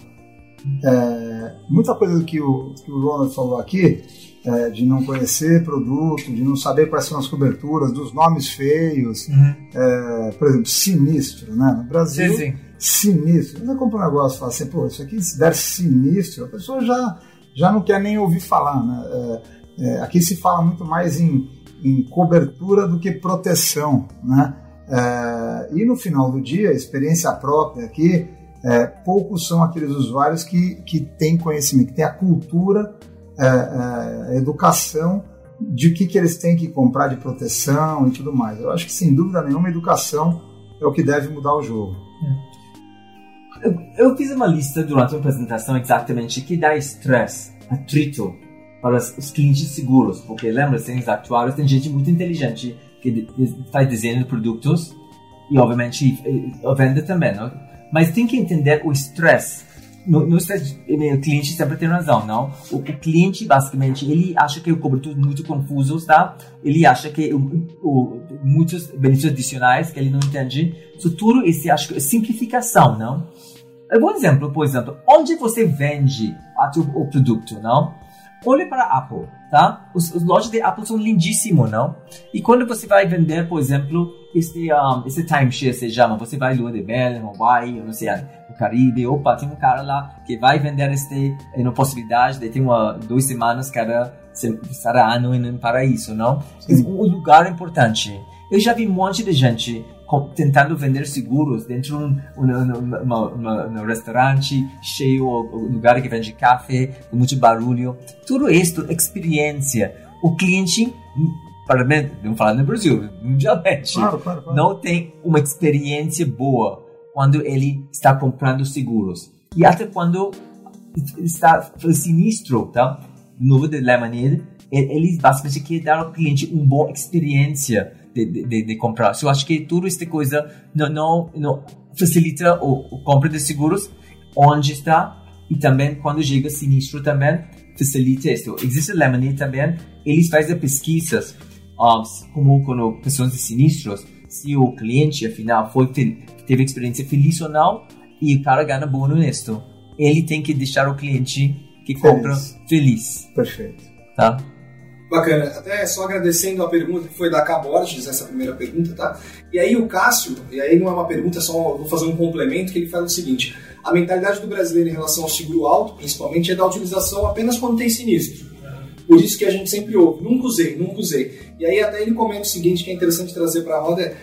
É, muita coisa que o, que o Ronald falou aqui, é, de não conhecer produto, de não saber quais são as coberturas, dos nomes feios, uhum. é, por exemplo, sinistro, né? No Brasil, sim, sim. sinistro. Você compra um negócio e fala assim, pô, isso aqui se der sinistro, a pessoa já, já não quer nem ouvir falar, né? É, é, aqui se fala muito mais em, em cobertura do que proteção, né? É, e no final do dia, experiência própria aqui, é, poucos são aqueles usuários que, que têm conhecimento, que têm a cultura, é, é, a educação de que, que eles têm que comprar de proteção e tudo mais. Eu acho que, sem dúvida nenhuma, a educação é o que deve mudar o jogo. Eu, eu fiz uma lista durante a apresentação exatamente que dá estresse, atrito para os clientes seguros, porque lembra, tem os actuários, tem gente muito inteligente que faz desenho de produtos e obviamente vende também, não? mas tem que entender o stress. No, no stress, o cliente sempre tem razão, não? O, o, cliente basicamente ele acha que o cobertura muito confuso, tá? Ele acha que o, o, muitos benefícios adicionais que ele não entende. Isso tudo esse acho que é simplificação, não? Um bom exemplo, por exemplo, onde você vende o produto, não? Olhe para a Apple, tá? Os, os lojas de Apple são lindíssimos, não? E quando você vai vender, por exemplo, esse, um, esse timeshare se chama, você vai lua de mel, Hawaii, não sei, no Caribe, opa, tem um cara lá que vai vender este, uma possibilidade de ter uma, duas semanas cada, cada ano no paraíso, não? É um lugar importante. Eu já vi um monte de gente tentando vender seguros dentro de um, um, restaurante cheio, um lugar que vende café, com muito barulho. Tudo isso, experiência. O cliente, para mim, vamos falar no Brasil, [laughs] mundialmente, claro, claro, claro. não tem uma experiência boa quando ele está comprando seguros. E até quando está sinistro, tá? Novo de Lemonade, eles basicamente querem dar ao cliente uma boa experiência de, de, de comprar. Eu acho que tudo esta coisa não, não, não facilita o, o compra de seguros onde está e também quando chega sinistro também facilita isso. Existe Lemonade também, eles fazem pesquisas um, como com pessoas de sinistros, se o cliente afinal foi teve experiência feliz ou não e o cara ganha bônus nisso. Ele tem que deixar o cliente que compra feliz. feliz. Perfeito. Tá? Bacana. Até só agradecendo a pergunta que foi da K. Borges, essa primeira pergunta, tá? E aí o Cássio, e aí não é uma pergunta, só vou fazer um complemento, que ele fala o seguinte: a mentalidade do brasileiro em relação ao seguro alto, principalmente, é da utilização apenas quando tem sinistro. Por isso que a gente sempre ouve, nunca usei, nunca usei. E aí até ele comenta o seguinte, que é interessante trazer para a roda, é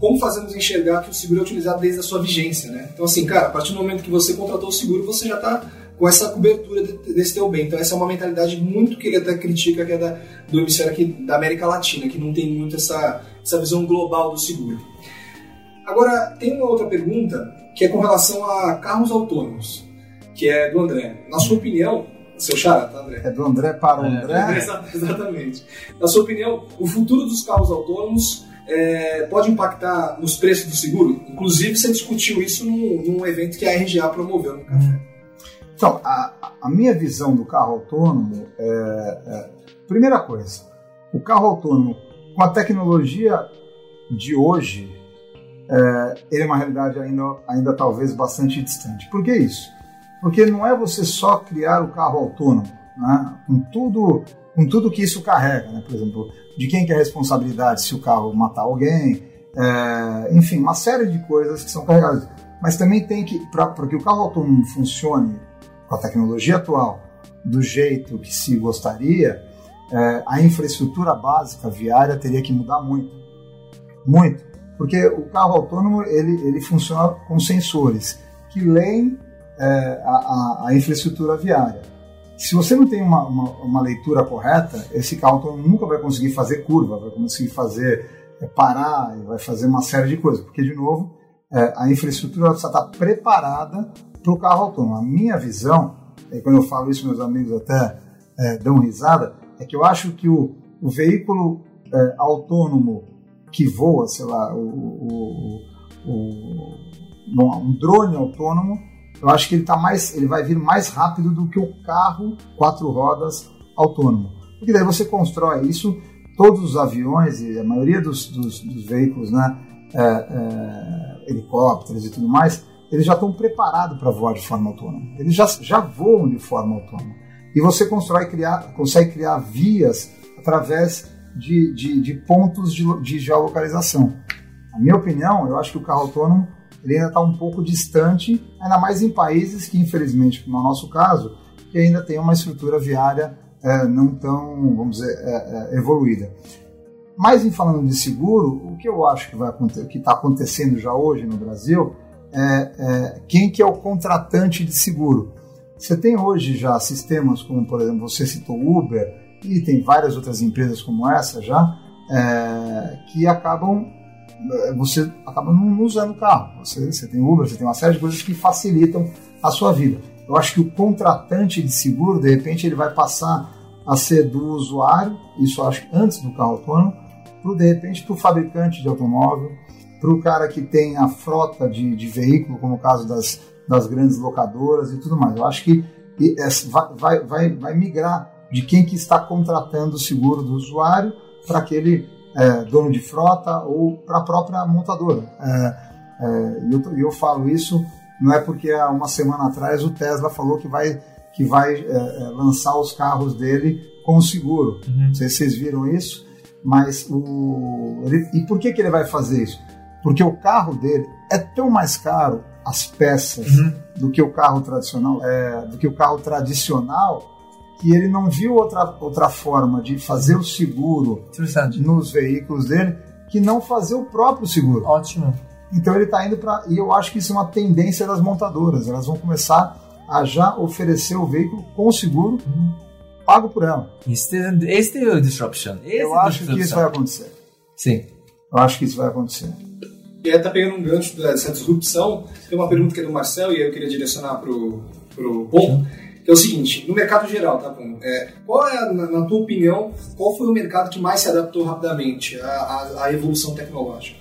como fazemos enxergar que o seguro é utilizado desde a sua vigência, né? Então assim, cara, a partir do momento que você contratou o seguro, você já está com essa cobertura desse teu bem. Então essa é uma mentalidade muito que ele até critica que é da, do hemisfério aqui da América Latina, que não tem muito essa, essa visão global do seguro. Agora, tem uma outra pergunta que é com relação a carros autônomos, que é do André. Na sua opinião, seu chara, tá, André? É do André para o André? É, exatamente. Na sua opinião, o futuro dos carros autônomos é, pode impactar nos preços do seguro? Inclusive, você discutiu isso num, num evento que a RGA promoveu no café. Então, a, a minha visão do carro autônomo é, é, primeira coisa, o carro autônomo com a tecnologia de hoje, é, ele é uma realidade ainda, ainda talvez bastante distante. Por que isso? Porque não é você só criar o carro autônomo, né? com tudo com tudo que isso carrega, né? por exemplo, de quem que é a responsabilidade se o carro matar alguém, é, enfim, uma série de coisas que são carregadas. Mas também tem que, para que o carro autônomo funcione com a tecnologia atual, do jeito que se gostaria, é, a infraestrutura básica viária teria que mudar muito. Muito. Porque o carro autônomo ele, ele funciona com sensores que leem é, a, a, infraestrutura viária. Se você não tem uma, uma, uma, leitura correta, esse carro autônomo nunca vai conseguir fazer curva, vai conseguir fazer é, parar, vai fazer uma série de coisas. Porque, de novo, é, a infraestrutura precisa estar preparada para o carro autônomo. A minha visão, e quando eu falo isso, meus amigos até é, dão risada, é que eu acho que o, o veículo é, autônomo que voa, sei lá, o, o, o, um drone autônomo, eu acho que ele tá mais, ele vai vir mais rápido do que o carro quatro rodas autônomo. Porque daí você constrói isso, todos os aviões e a maioria dos, dos, dos veículos, né, é, é, helicópteros e tudo mais, eles já estão preparados para voar de forma autônoma. Eles já, já voam de forma autônoma. E você constrói, criar, consegue criar vias através de, de, de pontos de, de geolocalização. Na minha opinião, eu acho que o carro autônomo ele ainda está um pouco distante, ainda mais em países que, infelizmente, como o nosso caso, que ainda tem uma estrutura viária é, não tão, vamos dizer, é, é, evoluída. Mas em falando de seguro, o que eu acho que vai que está acontecendo já hoje no Brasil é, é, quem que é o contratante de seguro. Você tem hoje já sistemas como, por exemplo, você citou Uber e tem várias outras empresas como essa já é, que acabam é, você acaba não usando carro. Você, você tem Uber, você tem uma série de coisas que facilitam a sua vida. Eu acho que o contratante de seguro, de repente, ele vai passar a ser do usuário, isso acho antes do carro autônomo, para de repente para o fabricante de automóvel, para o cara que tem a frota de, de veículo, como o caso das, das grandes locadoras e tudo mais. Eu acho que vai, vai, vai migrar de quem que está contratando o seguro do usuário para aquele é, dono de frota ou para a própria montadora. É, é, e eu, eu falo isso não é porque há uma semana atrás o Tesla falou que vai, que vai é, é, lançar os carros dele com seguro. Uhum. Não sei se vocês viram isso, mas o. Ele, e por que, que ele vai fazer isso? Porque o carro dele é tão mais caro, as peças, uhum. do que o carro tradicional, é, do que o carro tradicional, que ele não viu outra, outra forma de fazer o seguro nos veículos dele que não fazer o próprio seguro. Ótimo. Então ele está indo para. E eu acho que isso é uma tendência das montadoras. Elas vão começar a já oferecer o veículo com seguro uhum. pago por ela. Este, este é o disruption. Este eu acho disruption. que isso vai acontecer. Sim. Eu acho que isso vai acontecer. E aí tá pegando um gancho dessa disrupção. Tem uma pergunta que é do Marcel e eu queria direcionar pro, pro Bom, que é o seguinte, no mercado geral, tá bom? É, qual é, na, na, tua opinião, qual foi o mercado que mais se adaptou rapidamente à, à, à evolução tecnológica?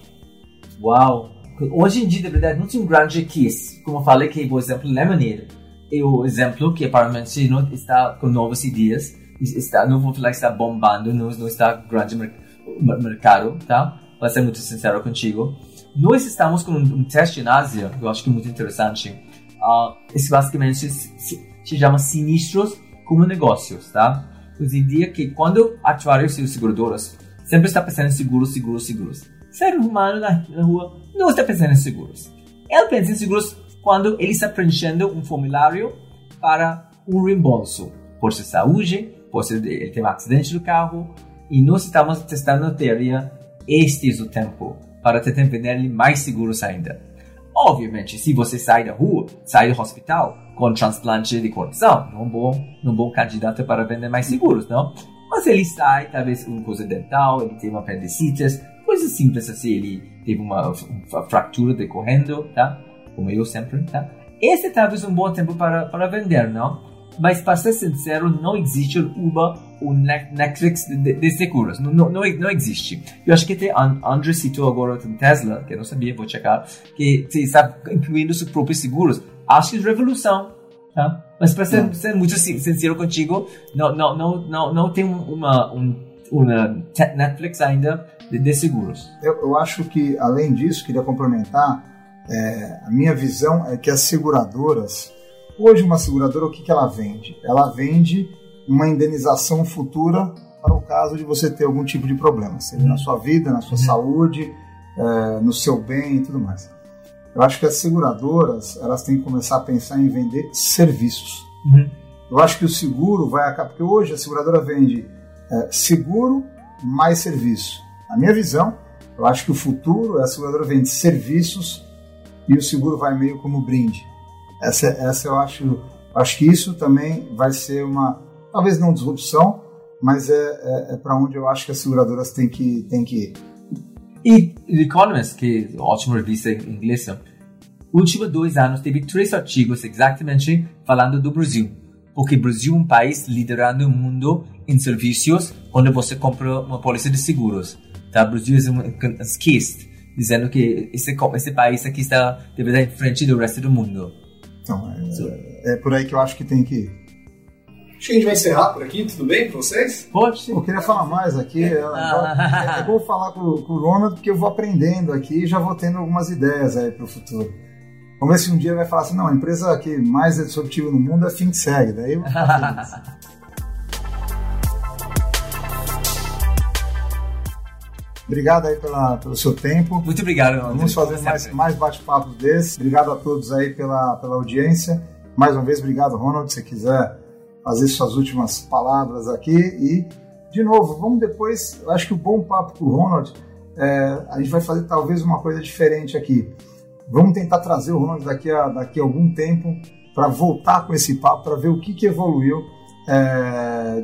Uau! Hoje em dia, na verdade, não tem um grande case. Como eu falei, que, por exemplo, Lemonade é o exemplo que aparentemente não está com novas ideias, está, não vou falar que está bombando, não, não está grande mercado, tá? Para ser muito sincero contigo. Nós estamos com um, teste na Ásia, eu acho que é muito interessante. Uh, esse basicamente se, se, se, chama sinistros como negócios, tá? Então, diria que quando atuários e seguradoras sempre está pensando em seguros, seguros, seguros. Ser humano na, na rua não está pensando em seguros. Ele pensa em seguros quando ele está preenchendo um formulário para um reembolso, por ser saúde, por ser ele tem um acidente do carro, e nós estamos testando a teoria este é o tempo para tentar vender mais seguros ainda. Obviamente, se você sai da rua, sai do hospital com transplante de coração, não é um bom, não é bom candidato para vender mais seguros, não? Mas ele sai, talvez uma coisa dental, ele tem uma apendicite, coisas simples assim, ele teve uma, uma fratura decorrendo, tá? Como eu sempre, tá? Esse é talvez um bom tempo para, para vender, não? Mas para ser sincero, não existe o Uber ou Netflix de, de seguros. Não, não, não existe. Eu acho que tem André citou agora o Tesla, que eu não sabia, vou checar, que está incluindo seus próprios seguros. Acho que é revolução. Tá? Mas para ser, ser, muito sincero contigo, não, não, não, não, não tem uma, um, uma Netflix ainda de, de seguros. Eu, eu, acho que, além disso, queria complementar, é, a minha visão é que as seguradoras, hoje uma seguradora, o que, que ela vende? Ela vende uma indenização futura para o caso de você ter algum tipo de problema, seja na sua vida, na sua uhum. saúde, é, no seu bem e tudo mais. Eu acho que as seguradoras elas têm que começar a pensar em vender serviços. Uhum. Eu acho que o seguro vai acabar, porque hoje a seguradora vende é, seguro mais serviço. Na minha visão, eu acho que o futuro é a seguradora vende serviços e o seguro vai meio como brinde. Essa, essa eu acho, acho que isso também vai ser uma, talvez não disrupção, mas é, é, é para onde eu acho que as seguradoras têm que, têm que ir. E The Economist, que é ótima revista inglesa, últimos dois anos teve três artigos exatamente falando do Brasil. porque o Brasil é um país liderando o mundo em serviços onde você compra uma polícia de seguros. Tá? O Brasil é um case dizendo que esse, esse país aqui está de verdade em frente do resto do mundo. Então, é, é por aí que eu acho que tem que ir. Acho que a gente vai encerrar por aqui, tudo bem com vocês? Pode sim. Eu queria falar mais aqui. É, é, é bom falar com, com o Ronald, porque eu vou aprendendo aqui e já vou tendo algumas ideias aí para o futuro. Vamos ver se um dia vai falar assim, não, a empresa que mais é disruptiva no mundo é a FinSeg. Daí eu vou [laughs] Obrigado aí pela, pelo seu tempo. Muito obrigado. André. Vamos fazer mais, mais bate-papos desses. Obrigado a todos aí pela, pela audiência. Mais uma vez, obrigado, Ronald. Se quiser fazer suas últimas palavras aqui. E, de novo, vamos depois. Acho que o bom papo com o Ronald, é, a gente vai fazer talvez uma coisa diferente aqui. Vamos tentar trazer o Ronald daqui a, daqui a algum tempo para voltar com esse papo, para ver o que, que evoluiu é,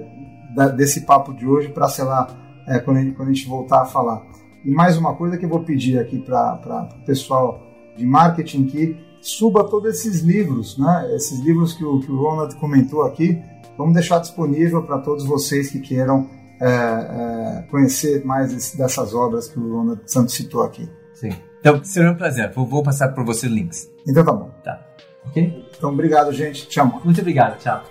da, desse papo de hoje, para, sei lá, é, quando, a gente, quando a gente voltar a falar. E mais uma coisa que eu vou pedir aqui para o pessoal de marketing que suba todos esses livros, né? Esses livros que o, que o Ronald comentou aqui, vamos deixar disponível para todos vocês que queiram é, é, conhecer mais esse, dessas obras que o Ronald Santos citou aqui. Sim. Então, será um prazer. Vou, vou passar para você links. Então tá bom. Tá. Ok? Então, obrigado, gente. Tchau. Muito obrigado. Tchau.